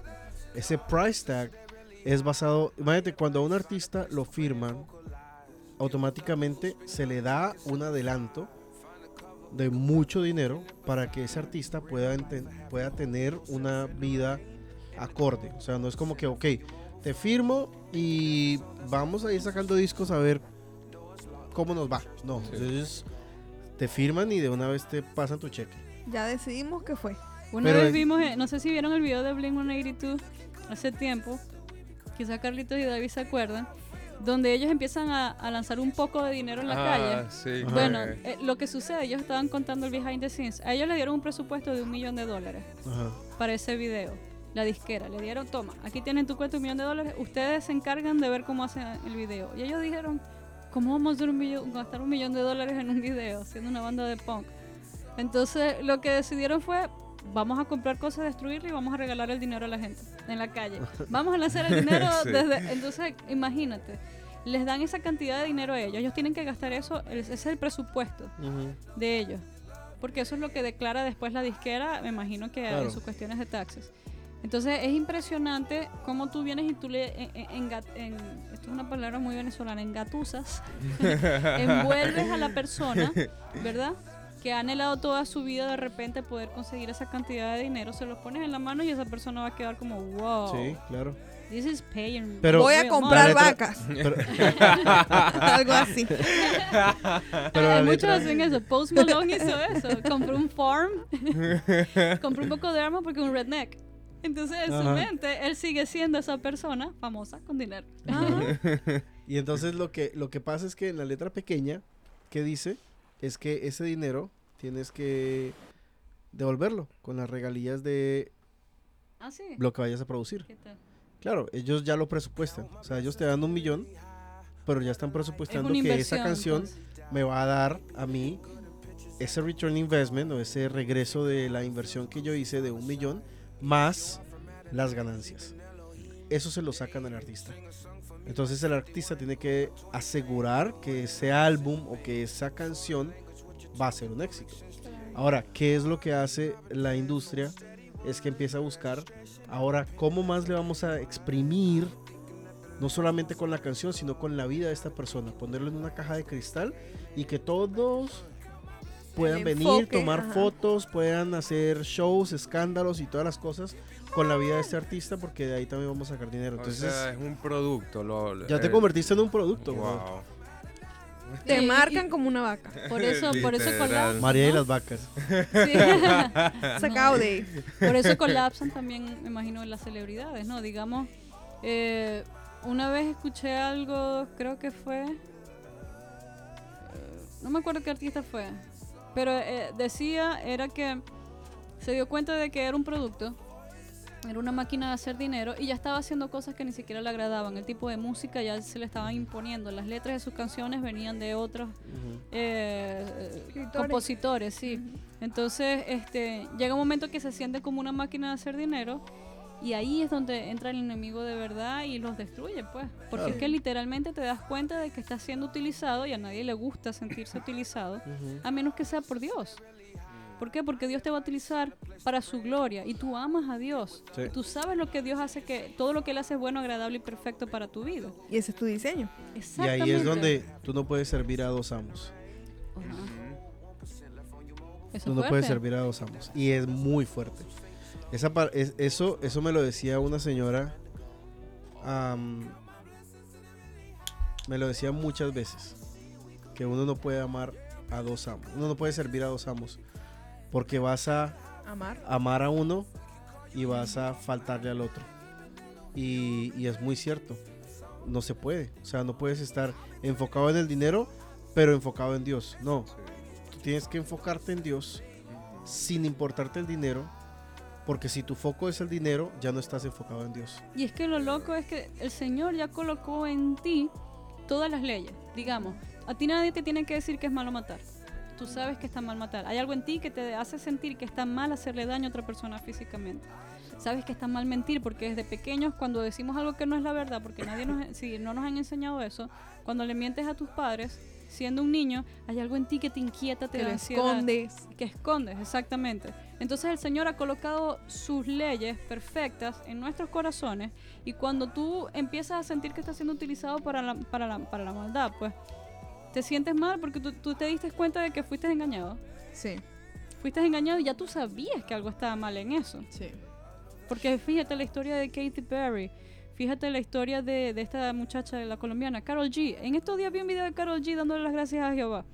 ese price tag es basado, imagínate cuando a un artista lo firman, automáticamente se le da un adelanto de mucho dinero para que ese artista pueda pueda tener una vida acorde. O sea, no es como que, ok, te firmo y vamos a ir sacando discos a ver cómo nos va. No, entonces te firman y de una vez te pasan tu cheque. Ya decidimos que fue. Una Pero vez vimos, eh, no sé si vieron el video de Blink 182 hace tiempo, quizá Carlitos y David se acuerdan, donde ellos empiezan a, a lanzar un poco de dinero en la Ah, calle. sí, Bueno, eh, lo que sucede, ellos estaban contando el behind the scenes. A ellos le dieron un presupuesto de un millón de dólares Ajá. para ese video. La disquera le dieron, toma, aquí tienen tu cuenta un millón de dólares, ustedes se encargan de ver cómo hacen el video. Y ellos dijeron, ¿cómo vamos a hacer un millón- gastar un millón de dólares en un video siendo una banda de punk? Entonces lo que decidieron fue, vamos a comprar cosas, destruirlo y vamos a regalar el dinero a la gente en la calle. Vamos a lanzar el dinero Sí. desde... Entonces imagínate, les dan esa cantidad de dinero a ellos, ellos tienen que gastar eso, ese es el presupuesto de ellos. Porque eso es lo que declara después la disquera, me imagino que Claro. en sus cuestiones de taxes. Entonces es impresionante cómo tú vienes y tú le, en, en- enga- en- esto es una palabra muy venezolana, engatusas, envuelves a la persona, ¿verdad? Que ha anhelado toda su vida de repente poder conseguir esa cantidad de dinero, se los pones en la mano y esa persona va a quedar como, wow, Sí, claro. this is paying. Pero- Voy a comprar money". vacas. Pero- Algo así. Pero Hay muchos letra- hacen eso. Post Malone hizo eso. Compró un farm, compró un poco de arma porque es un redneck. Entonces en su mente él sigue siendo esa persona famosa con dinero. Y entonces lo que, lo que pasa es que en la letra pequeña que dice es que ese dinero tienes que devolverlo con las regalías de Ah, sí. lo que vayas a producir. ¿Qué tal? Claro, ellos ya lo presupuestan. O sea, ellos te dan un millón, pero ya están presupuestando que esa canción pues. me va a dar a mí ese return investment o ese regreso de la inversión que yo hice de un millón más las ganancias. Eso se lo sacan al artista. Entonces el artista tiene que asegurar que ese álbum o que esa canción va a ser un éxito. Ahora, ¿qué es lo que hace la industria? Es que empieza a buscar, ahora, ¿cómo más le vamos a exprimir? No solamente con la canción, sino con la vida de esta persona. Ponerlo en una caja de cristal y que todos puedan venir, tomar ajá. fotos, puedan hacer shows, escándalos y todas las cosas con la vida de este artista, porque de ahí también vamos a sacar dinero. O Entonces, sea, es un producto. Lo, ya te eh, convertiste en un producto. bro. Wow. Te Sí, marcan y- como una vaca. Por eso, por eso colapsan. María y las vacas. Sí. De. Por eso colapsan también, me imagino, las celebridades, ¿no? Digamos, eh, una vez escuché algo, creo que fue. eh, no me acuerdo qué artista fue. Pero eh, decía, era que se dio cuenta de que era un producto. Era una máquina de hacer dinero y ya estaba haciendo cosas que ni siquiera le agradaban. El tipo de música ya se le estaban imponiendo. Las letras de sus canciones venían de otros eh, eh, compositores, sí. Entonces, este, llega un momento que se siente como una máquina de hacer dinero y ahí es donde entra el enemigo de verdad y los destruye, pues. Porque Claro. es que literalmente te das cuenta de que está siendo utilizado y a nadie le gusta sentirse utilizado, a menos que sea por Dios. ¿Por qué? Porque Dios te va a utilizar para su gloria y tú amas a Dios. Sí. Y tú sabes lo que Dios hace, que todo lo que Él hace es bueno, agradable y perfecto para tu vida. Y ese es tu diseño. Y Exactamente. ahí es donde tú no puedes servir a dos amos. Eso Tú no puedes servir a dos amos. Y es muy fuerte. Esa par- es- eso, eso me lo decía una señora. am, me lo decía muchas veces. Que uno no puede amar a dos amos. Uno no puede servir a dos amos. Porque vas a Amar. amar a uno y vas a faltarle al otro. Y, y es muy cierto. No se puede. O sea, no puedes estar enfocado en el dinero, pero enfocado en Dios. No. Tú tienes que enfocarte en Dios sin importarte el dinero. Porque si tu foco es el dinero, ya no estás enfocado en Dios. Y es que lo loco es que el Señor ya colocó en ti todas las leyes. Digamos, a ti nadie te tiene que decir que es malo matar. Tú sabes que está mal matar. Hay algo en ti que te hace sentir que está mal hacerle daño a otra persona físicamente. Sabes que está mal mentir porque desde pequeños cuando decimos algo que no es la verdad, porque nadie nos, si no nos han enseñado eso, cuando le mientes a tus padres, siendo un niño, hay algo en ti que te inquieta, te Que da escondes. que escondes, exactamente. Entonces el Señor ha colocado sus leyes perfectas en nuestros corazones y cuando tú empiezas a sentir que está siendo utilizado para la, para la, para la maldad, pues te sientes mal porque tú, tú te diste cuenta de que fuiste engañado. Sí. Fuiste engañado y ya tú sabías que algo estaba mal en eso. Sí. Porque fíjate la historia de Katy Perry. Fíjate la historia de, de esta muchacha, de la colombiana, Carol G. En estos días vi un video de Carol G dándole las gracias a Jehová.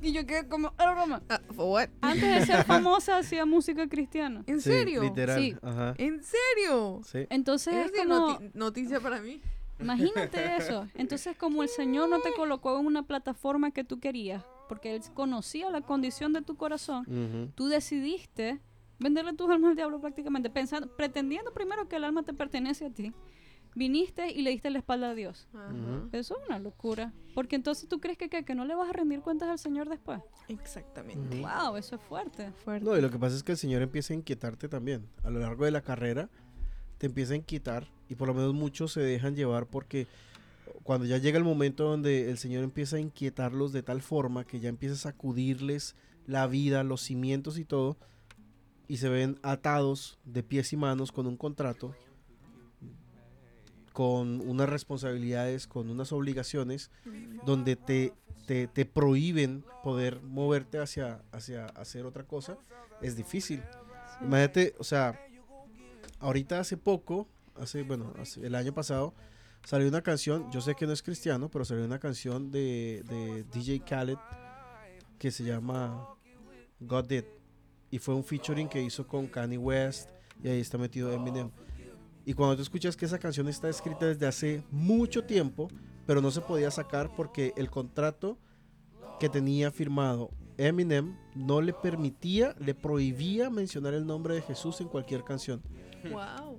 Y yo quedé como, "Ah, broma". Ah, for what? Antes de ser famosa hacía música cristiana. ¿En Sí, serio? literal. Sí. Ajá. ¿En serio? Sí. Entonces Es como, noti- noticia para mí. Imagínate eso. Entonces como el Señor no te colocó en una plataforma que tú querías, porque Él conocía la condición de tu corazón, tú decidiste venderle tus almas al diablo prácticamente, pensando, pretendiendo primero que el alma te pertenece a ti. Viniste y le diste la espalda a Dios. Eso es una locura. Porque entonces tú crees que, ¿qué? que no le vas a rendir cuentas al Señor después. Exactamente. Wow, eso es fuerte. Fuerte. No, y lo que pasa es que el Señor empieza a inquietarte también. A lo largo de la carrera, te empieza a inquietar. Y por lo menos muchos se dejan llevar porque cuando ya llega el momento donde el Señor empieza a inquietarlos de tal forma que ya empieza a sacudirles la vida, los cimientos y todo, y se ven atados de pies y manos con un contrato, con unas responsabilidades, con unas obligaciones, donde te, te, te prohíben poder moverte hacia, hacia hacer otra cosa, es difícil. Imagínate, o sea, ahorita hace poco, hace, bueno, el año pasado, salió una canción, yo sé que no es cristiano, pero salió una canción de, de DJ Khaled que se llama God Did. Y fue un featuring que hizo con Kanye West y ahí está metido Eminem. Y cuando tú escuchas que esa canción está escrita desde hace mucho tiempo, pero no se podía sacar porque el contrato que tenía firmado Eminem no le permitía, le prohibía mencionar el nombre de Jesús en cualquier canción. Wow.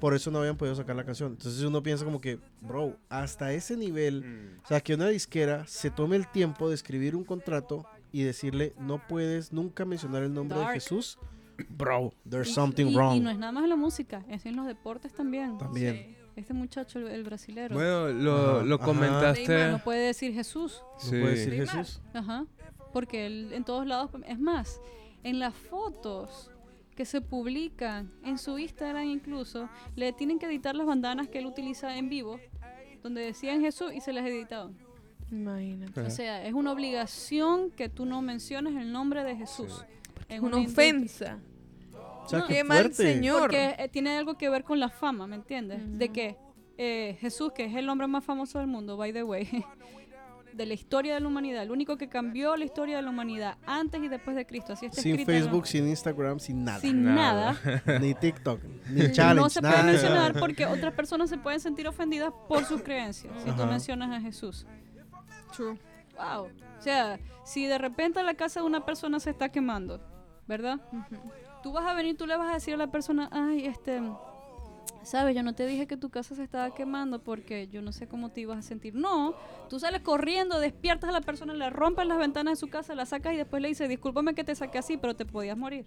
Por eso no habían podido sacar la canción. Entonces uno piensa como que, bro, hasta ese nivel, o sea, que una disquera se tome el tiempo de escribir un contrato y decirle, no puedes nunca mencionar el nombre de Dark. Jesús. Bro, there's Y- something y, wrong. Y no es nada más en la música, es en los deportes también. También. Este muchacho, el, el brasilero. Bueno, lo, Ajá, lo comentaste. no puede decir Jesús. No puede decir Neymar. Jesús. Ajá. porque él en todos lados, es más, en las fotos que se publican en su Instagram incluso, le tienen que editar las bandanas que él utiliza en vivo, donde decían Jesús y se las editaban. Imagínate. O sea, es una obligación que tú no menciones el nombre de Jesús. Es una ofensa. O sea, No, qué qué mal señor. Porque eh, tiene algo que ver con la fama, ¿me entiendes? De que eh, Jesús, que es el hombre más famoso del mundo, by the way, de la historia de la humanidad, el único que cambió la historia de la humanidad antes y después de Cristo, así está Sin la- Facebook, sin Instagram, sin nada. Sin nada. Ni TikTok, ni challenge, no se nada. puede mencionar porque otras personas se pueden sentir ofendidas por sus creencias si tú Ajá. mencionas a Jesús. True. Wow. O sea, si de repente la casa de una persona se está quemando, ¿verdad? Tú vas a venir, tú le vas a decir a la persona, ay, este, sabes, yo no te dije que tu casa se estaba quemando porque yo no sé cómo te ibas a sentir. No, tú sales corriendo, despiertas a la persona, le rompes las ventanas de su casa, la sacas y después le dices, discúlpame que te saqué así, pero te podías morir.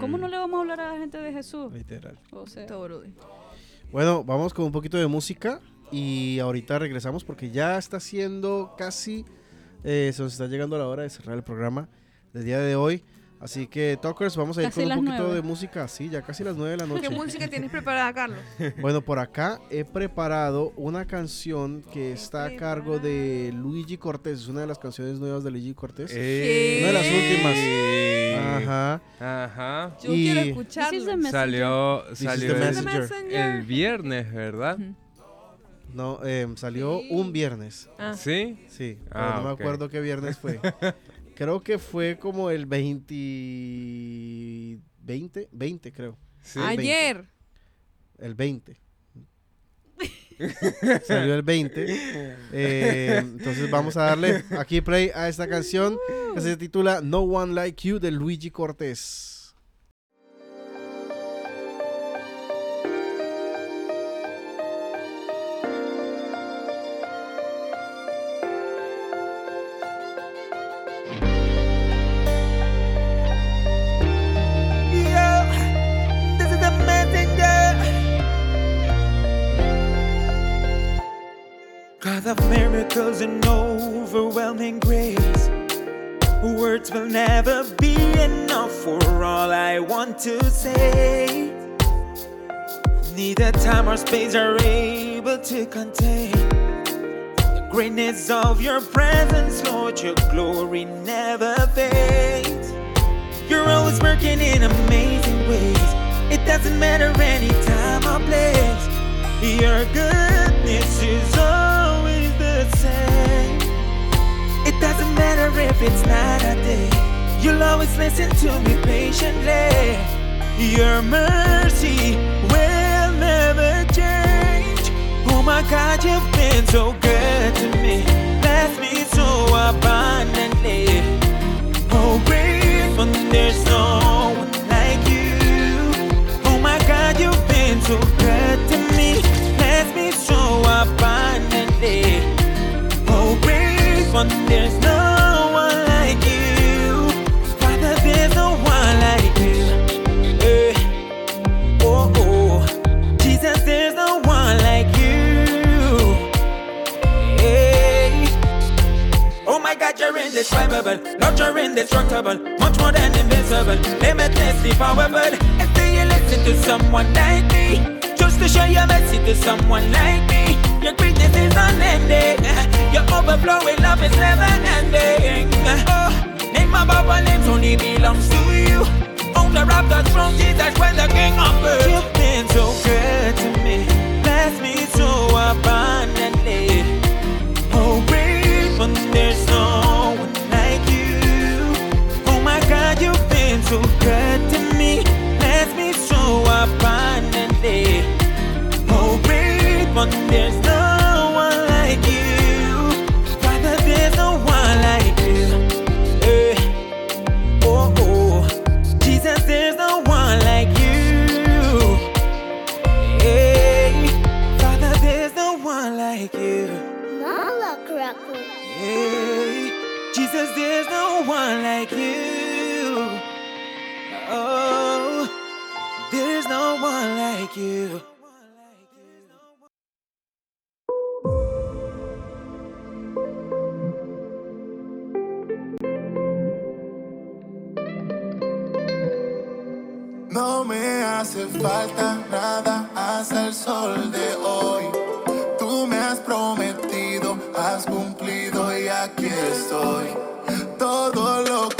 ¿Cómo no le vamos a hablar a la gente de Jesús? Literal. O sea, Bueno, vamos con un poquito de música y ahorita regresamos porque ya está siendo casi, eh, se nos está llegando la hora de cerrar el programa del día de hoy. Así que, Talkers, vamos a ir Casi con un poquito nueve. de música. Sí, ya casi las nueve de la noche. ¿Qué música tienes preparada, Carlos? Bueno, por acá he preparado una canción que está a cargo de Luigi Cortés. Es una de las canciones nuevas de Luigi Cortés. Eh. Una de las últimas. Ajá. Ajá. Yo quiero escucharlo. Salió, salió el, viernes, ¿verdad? No, eh, salió un viernes. Ah. ¿Sí? Sí, pero Ah, no me ok. acuerdo qué viernes fue. creo que fue como el 20... 20, 20 creo. Sí. El 20. Ayer. El 20. Salió el 20. Eh, entonces vamos a darle aquí play a esta canción que se titula No One Like You de Luigi Cortés. God of miracles and overwhelming grace. Words will never be enough for all I want to say. Neither time or space are able to contain the greatness of your presence, Lord. Your glory never fades. You're always working in amazing ways. It doesn't matter any time or place. Your goodness is matter if it's night or day. You'll always listen to me patiently. Your mercy will never change. Oh my God, you've been so good to me. Bless me so abundantly. Oh, grateful there's no one like you. Oh my God, you've been so indescribable. You're indestructible. Much more than invincible. Limitlessly powerful. If you listen to someone like me, just to show your mercy to someone like me. Your greatness is unending. Your overflowing love is never ending. Oh, name above all names only belongs to you. Owner of the throne, Jesus, when the King of earth. You've been so good to me. Bless me so abundantly. Oh, grateful there's no so good to me. Bless me so abundantly. Oh, grateful there's no one like you. Father, there's no one like you. Eh. Oh, oh. Jesus, there's no one like you. Hey. Father, there's no one like you. Hey, Jesus, there's no one like you. No me hace falta nada hasta el sol de hoy. Tú me has prometido, has cumplido y aquí estoy. Todo lo que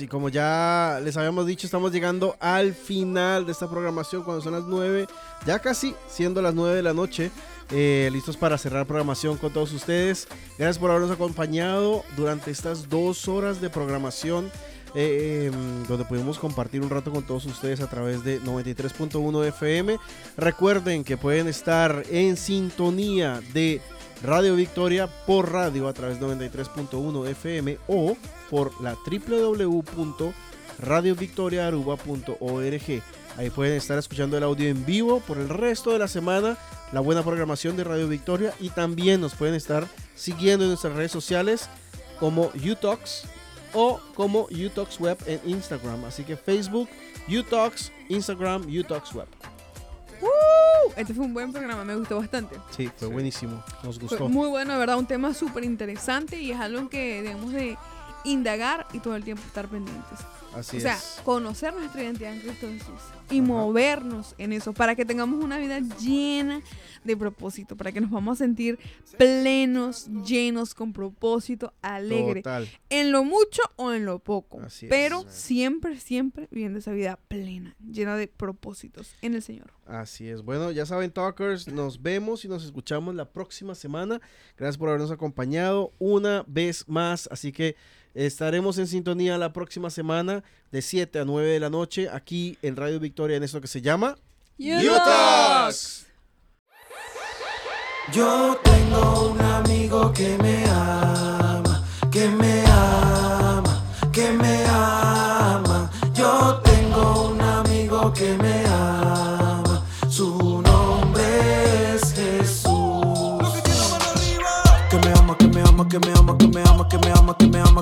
y como ya les habíamos dicho, estamos llegando al final de esta programación cuando son las 9, ya casi siendo las 9 de la noche, eh, listos para cerrar programación con todos ustedes. Gracias por habernos acompañado durante estas dos horas de programación, eh, em, donde pudimos compartir un rato con todos ustedes a través de 93.1 FM. Recuerden que pueden estar en sintonía de Radio Victoria por radio a través de 93.1 FM o por la www.radiovictoriaaruba.org. Ahí pueden estar escuchando el audio en vivo por el resto de la semana, la buena programación de Radio Victoria y también nos pueden estar siguiendo en nuestras redes sociales como UTalks o como UTalks Web en Instagram. Así que Facebook, UTalks, Instagram, UTalks Web. ¡Uh! Este fue un buen programa, me gustó bastante. Sí, fue buenísimo. Nos Fue gustó. muy bueno, de verdad, un tema súper interesante y es algo que debemos de indagar y todo el tiempo estar pendientes. Así o sea, es. conocer nuestra identidad en Cristo Jesús y movernos en eso para que tengamos una vida llena de propósito, para que nos vamos a sentir plenos, llenos, con propósito, alegre. Total. En lo mucho o en lo poco. Así es. pero siempre, siempre viviendo esa vida plena, llena de propósitos en el Señor. Así es. Bueno, ya saben, Talkers, nos vemos y nos escuchamos la próxima semana. Gracias por habernos acompañado una vez más. Así que estaremos en sintonía la próxima semana de 7 a 9 de la noche aquí en Radio Victoria en esto que se llama Talks. Yo tengo un amigo que me ama, que me ama, que me ama. Yo tengo un amigo que me ama. Su nombre es Jesús. Que me ama, que me ama, que me ama, que me ama,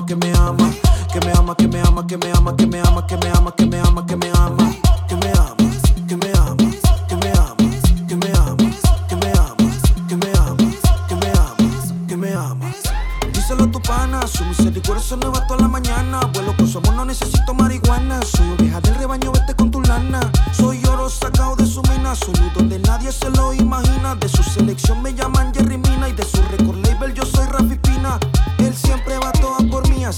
que me ama, que me ama. Que me ama, que me ama, que me ama, que me ama, que me ama, que me ama, que me amas, que me amas, que me amas, que me amas, que me amas, que me amas, que me amas, que me amas. Díselo a tu pana, su misericordia se nueva toda la mañana. Vuelo con su amor, no necesito marihuana. Soy oveja del rebaño, vete con tu lana. Soy oro sacado de su mina, soy donde nadie se lo imagina. De su selección me llaman Jerry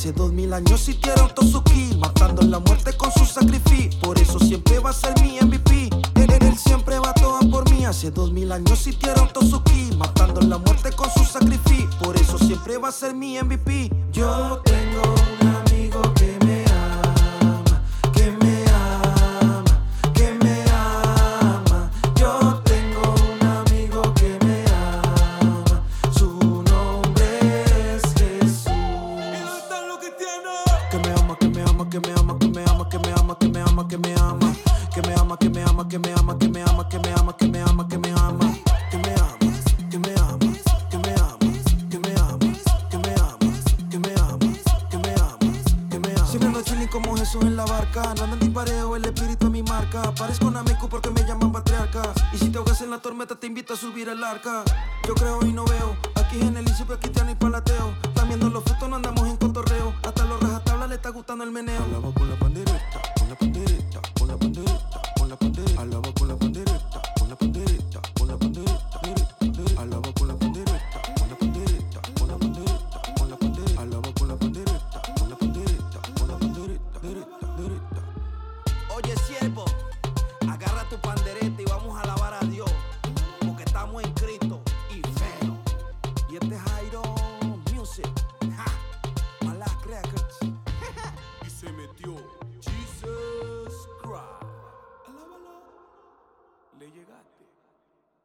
hace dos mil años hicieron Tosuki, matando la muerte con su sacrificio. Por eso siempre va a ser mi MVP. Él, él- siempre va toda por mí, hace dos mil años hicieron Tosuki, matando la muerte con su sacrificio. Por eso siempre va a ser mi MVP. Yo tengo marca. No ando en dispareo, el espíritu es mi marca. Parezco una meco porque me llaman patriarca. Y si te ahogas en la tormenta, te invito a subir el arca. Yo creo y no veo. Aquí en el inicio siempre cristiano y palateo. Lamiendo los frutos, no andamos en cotorreo. Hasta los rajatablas le está gustando el meneo. Alaba con la pandereta, con la pandereta, con la pandereta, con la pandereta. Alaba con la pandereta.